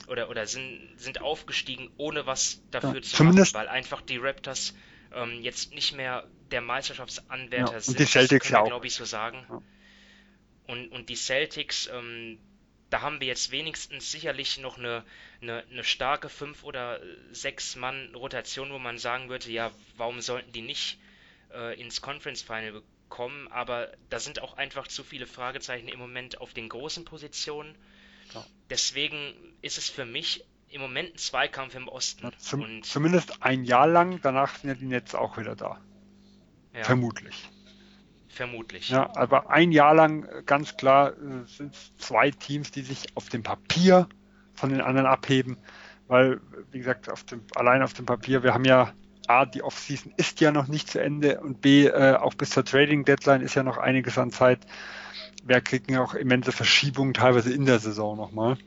oder, oder sind, sind aufgestiegen, ohne was dafür ja, zu machen, weil einfach die Raptors ähm, jetzt nicht mehr der Meisterschaftsanwärter ja, sind. Und die Celtics das können wir, glaube ich, so sagen. Ja. Und, und die Celtics, ähm, da haben wir jetzt wenigstens sicherlich noch eine, eine, eine starke fünf oder sechs Mann Rotation, wo man sagen würde, ja, warum sollten die nicht äh, ins Conference Final kommen? Aber da sind auch einfach zu viele Fragezeichen im Moment auf den großen Positionen. Ja. Deswegen ist es für mich im Moment ein Zweikampf im Osten. Ja, zum, zumindest ein Jahr lang, danach sind die Nets auch wieder da. Ja. Vermutlich. Vermutlich. Ja, aber ein Jahr lang äh, ganz klar äh, sind es zwei Teams, die sich auf dem Papier von den anderen abheben, weil, wie gesagt, auf dem, allein auf dem Papier, wir haben ja A, die Offseason ist ja noch nicht zu Ende und B, äh, auch bis zur Trading Deadline ist ja noch einiges an Zeit. Wir kriegen ja auch immense Verschiebungen teilweise in der Saison nochmal.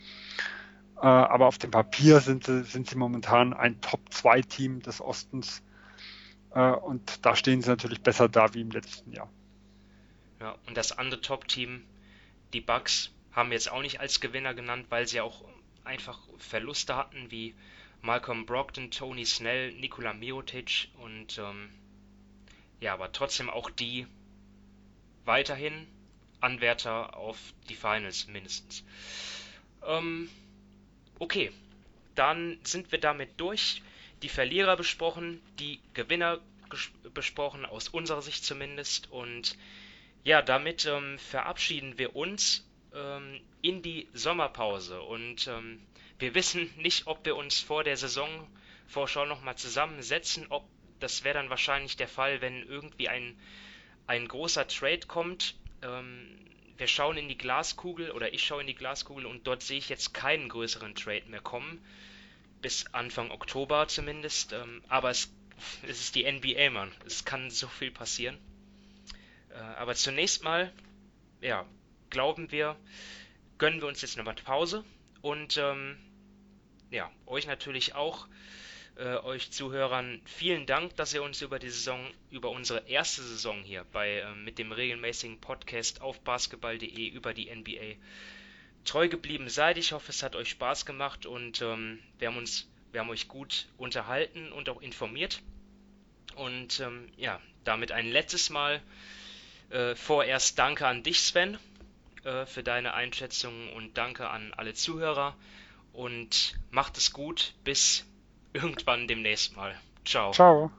Äh, aber auf dem Papier sind sie, sind sie momentan ein Top-2-Team des Ostens. Äh, und da stehen sie natürlich besser da wie im letzten Jahr. Ja, und das andere Top-Team, die Bucks, haben wir jetzt auch nicht als Gewinner genannt, weil sie auch einfach Verluste hatten, wie Malcolm Brogdon, Tony Snell, Nikola Miotic und ähm, ja, aber trotzdem auch die weiterhin Anwärter auf die Finals mindestens. Ähm, okay, dann sind wir damit durch. Die Verlierer besprochen, die Gewinner besprochen, aus unserer Sicht zumindest. Und ja, damit ähm, verabschieden wir uns ähm, in die Sommerpause und ähm, wir wissen nicht, ob wir uns vor der Saisonvorschau nochmal zusammensetzen, ob das wäre dann wahrscheinlich der Fall, wenn irgendwie ein, ein großer Trade kommt. Ähm, wir schauen in die Glaskugel oder ich schaue in die Glaskugel und dort sehe ich jetzt keinen größeren Trade mehr kommen. Bis Anfang Oktober zumindest. Ähm, aber es, es ist die NBA, Mann. Es kann so viel passieren. Äh, aber zunächst mal, ja, glauben wir, gönnen wir uns jetzt eine Pause und ähm, ja, euch natürlich auch, äh, euch Zuhörern, vielen Dank, dass ihr uns über die Saison, über unsere erste Saison hier bei äh, mit dem regelmäßigen Podcast auf basketball.de über die NBA treu geblieben seid. Ich hoffe, es hat euch Spaß gemacht und ähm, wir haben uns, wir haben euch gut unterhalten und auch informiert. Und ähm, ja, damit ein letztes Mal äh, vorerst danke an dich, Sven, äh, für deine Einschätzung und danke an alle Zuhörer. Und macht es gut. Bis irgendwann demnächst mal. Ciao. Ciao.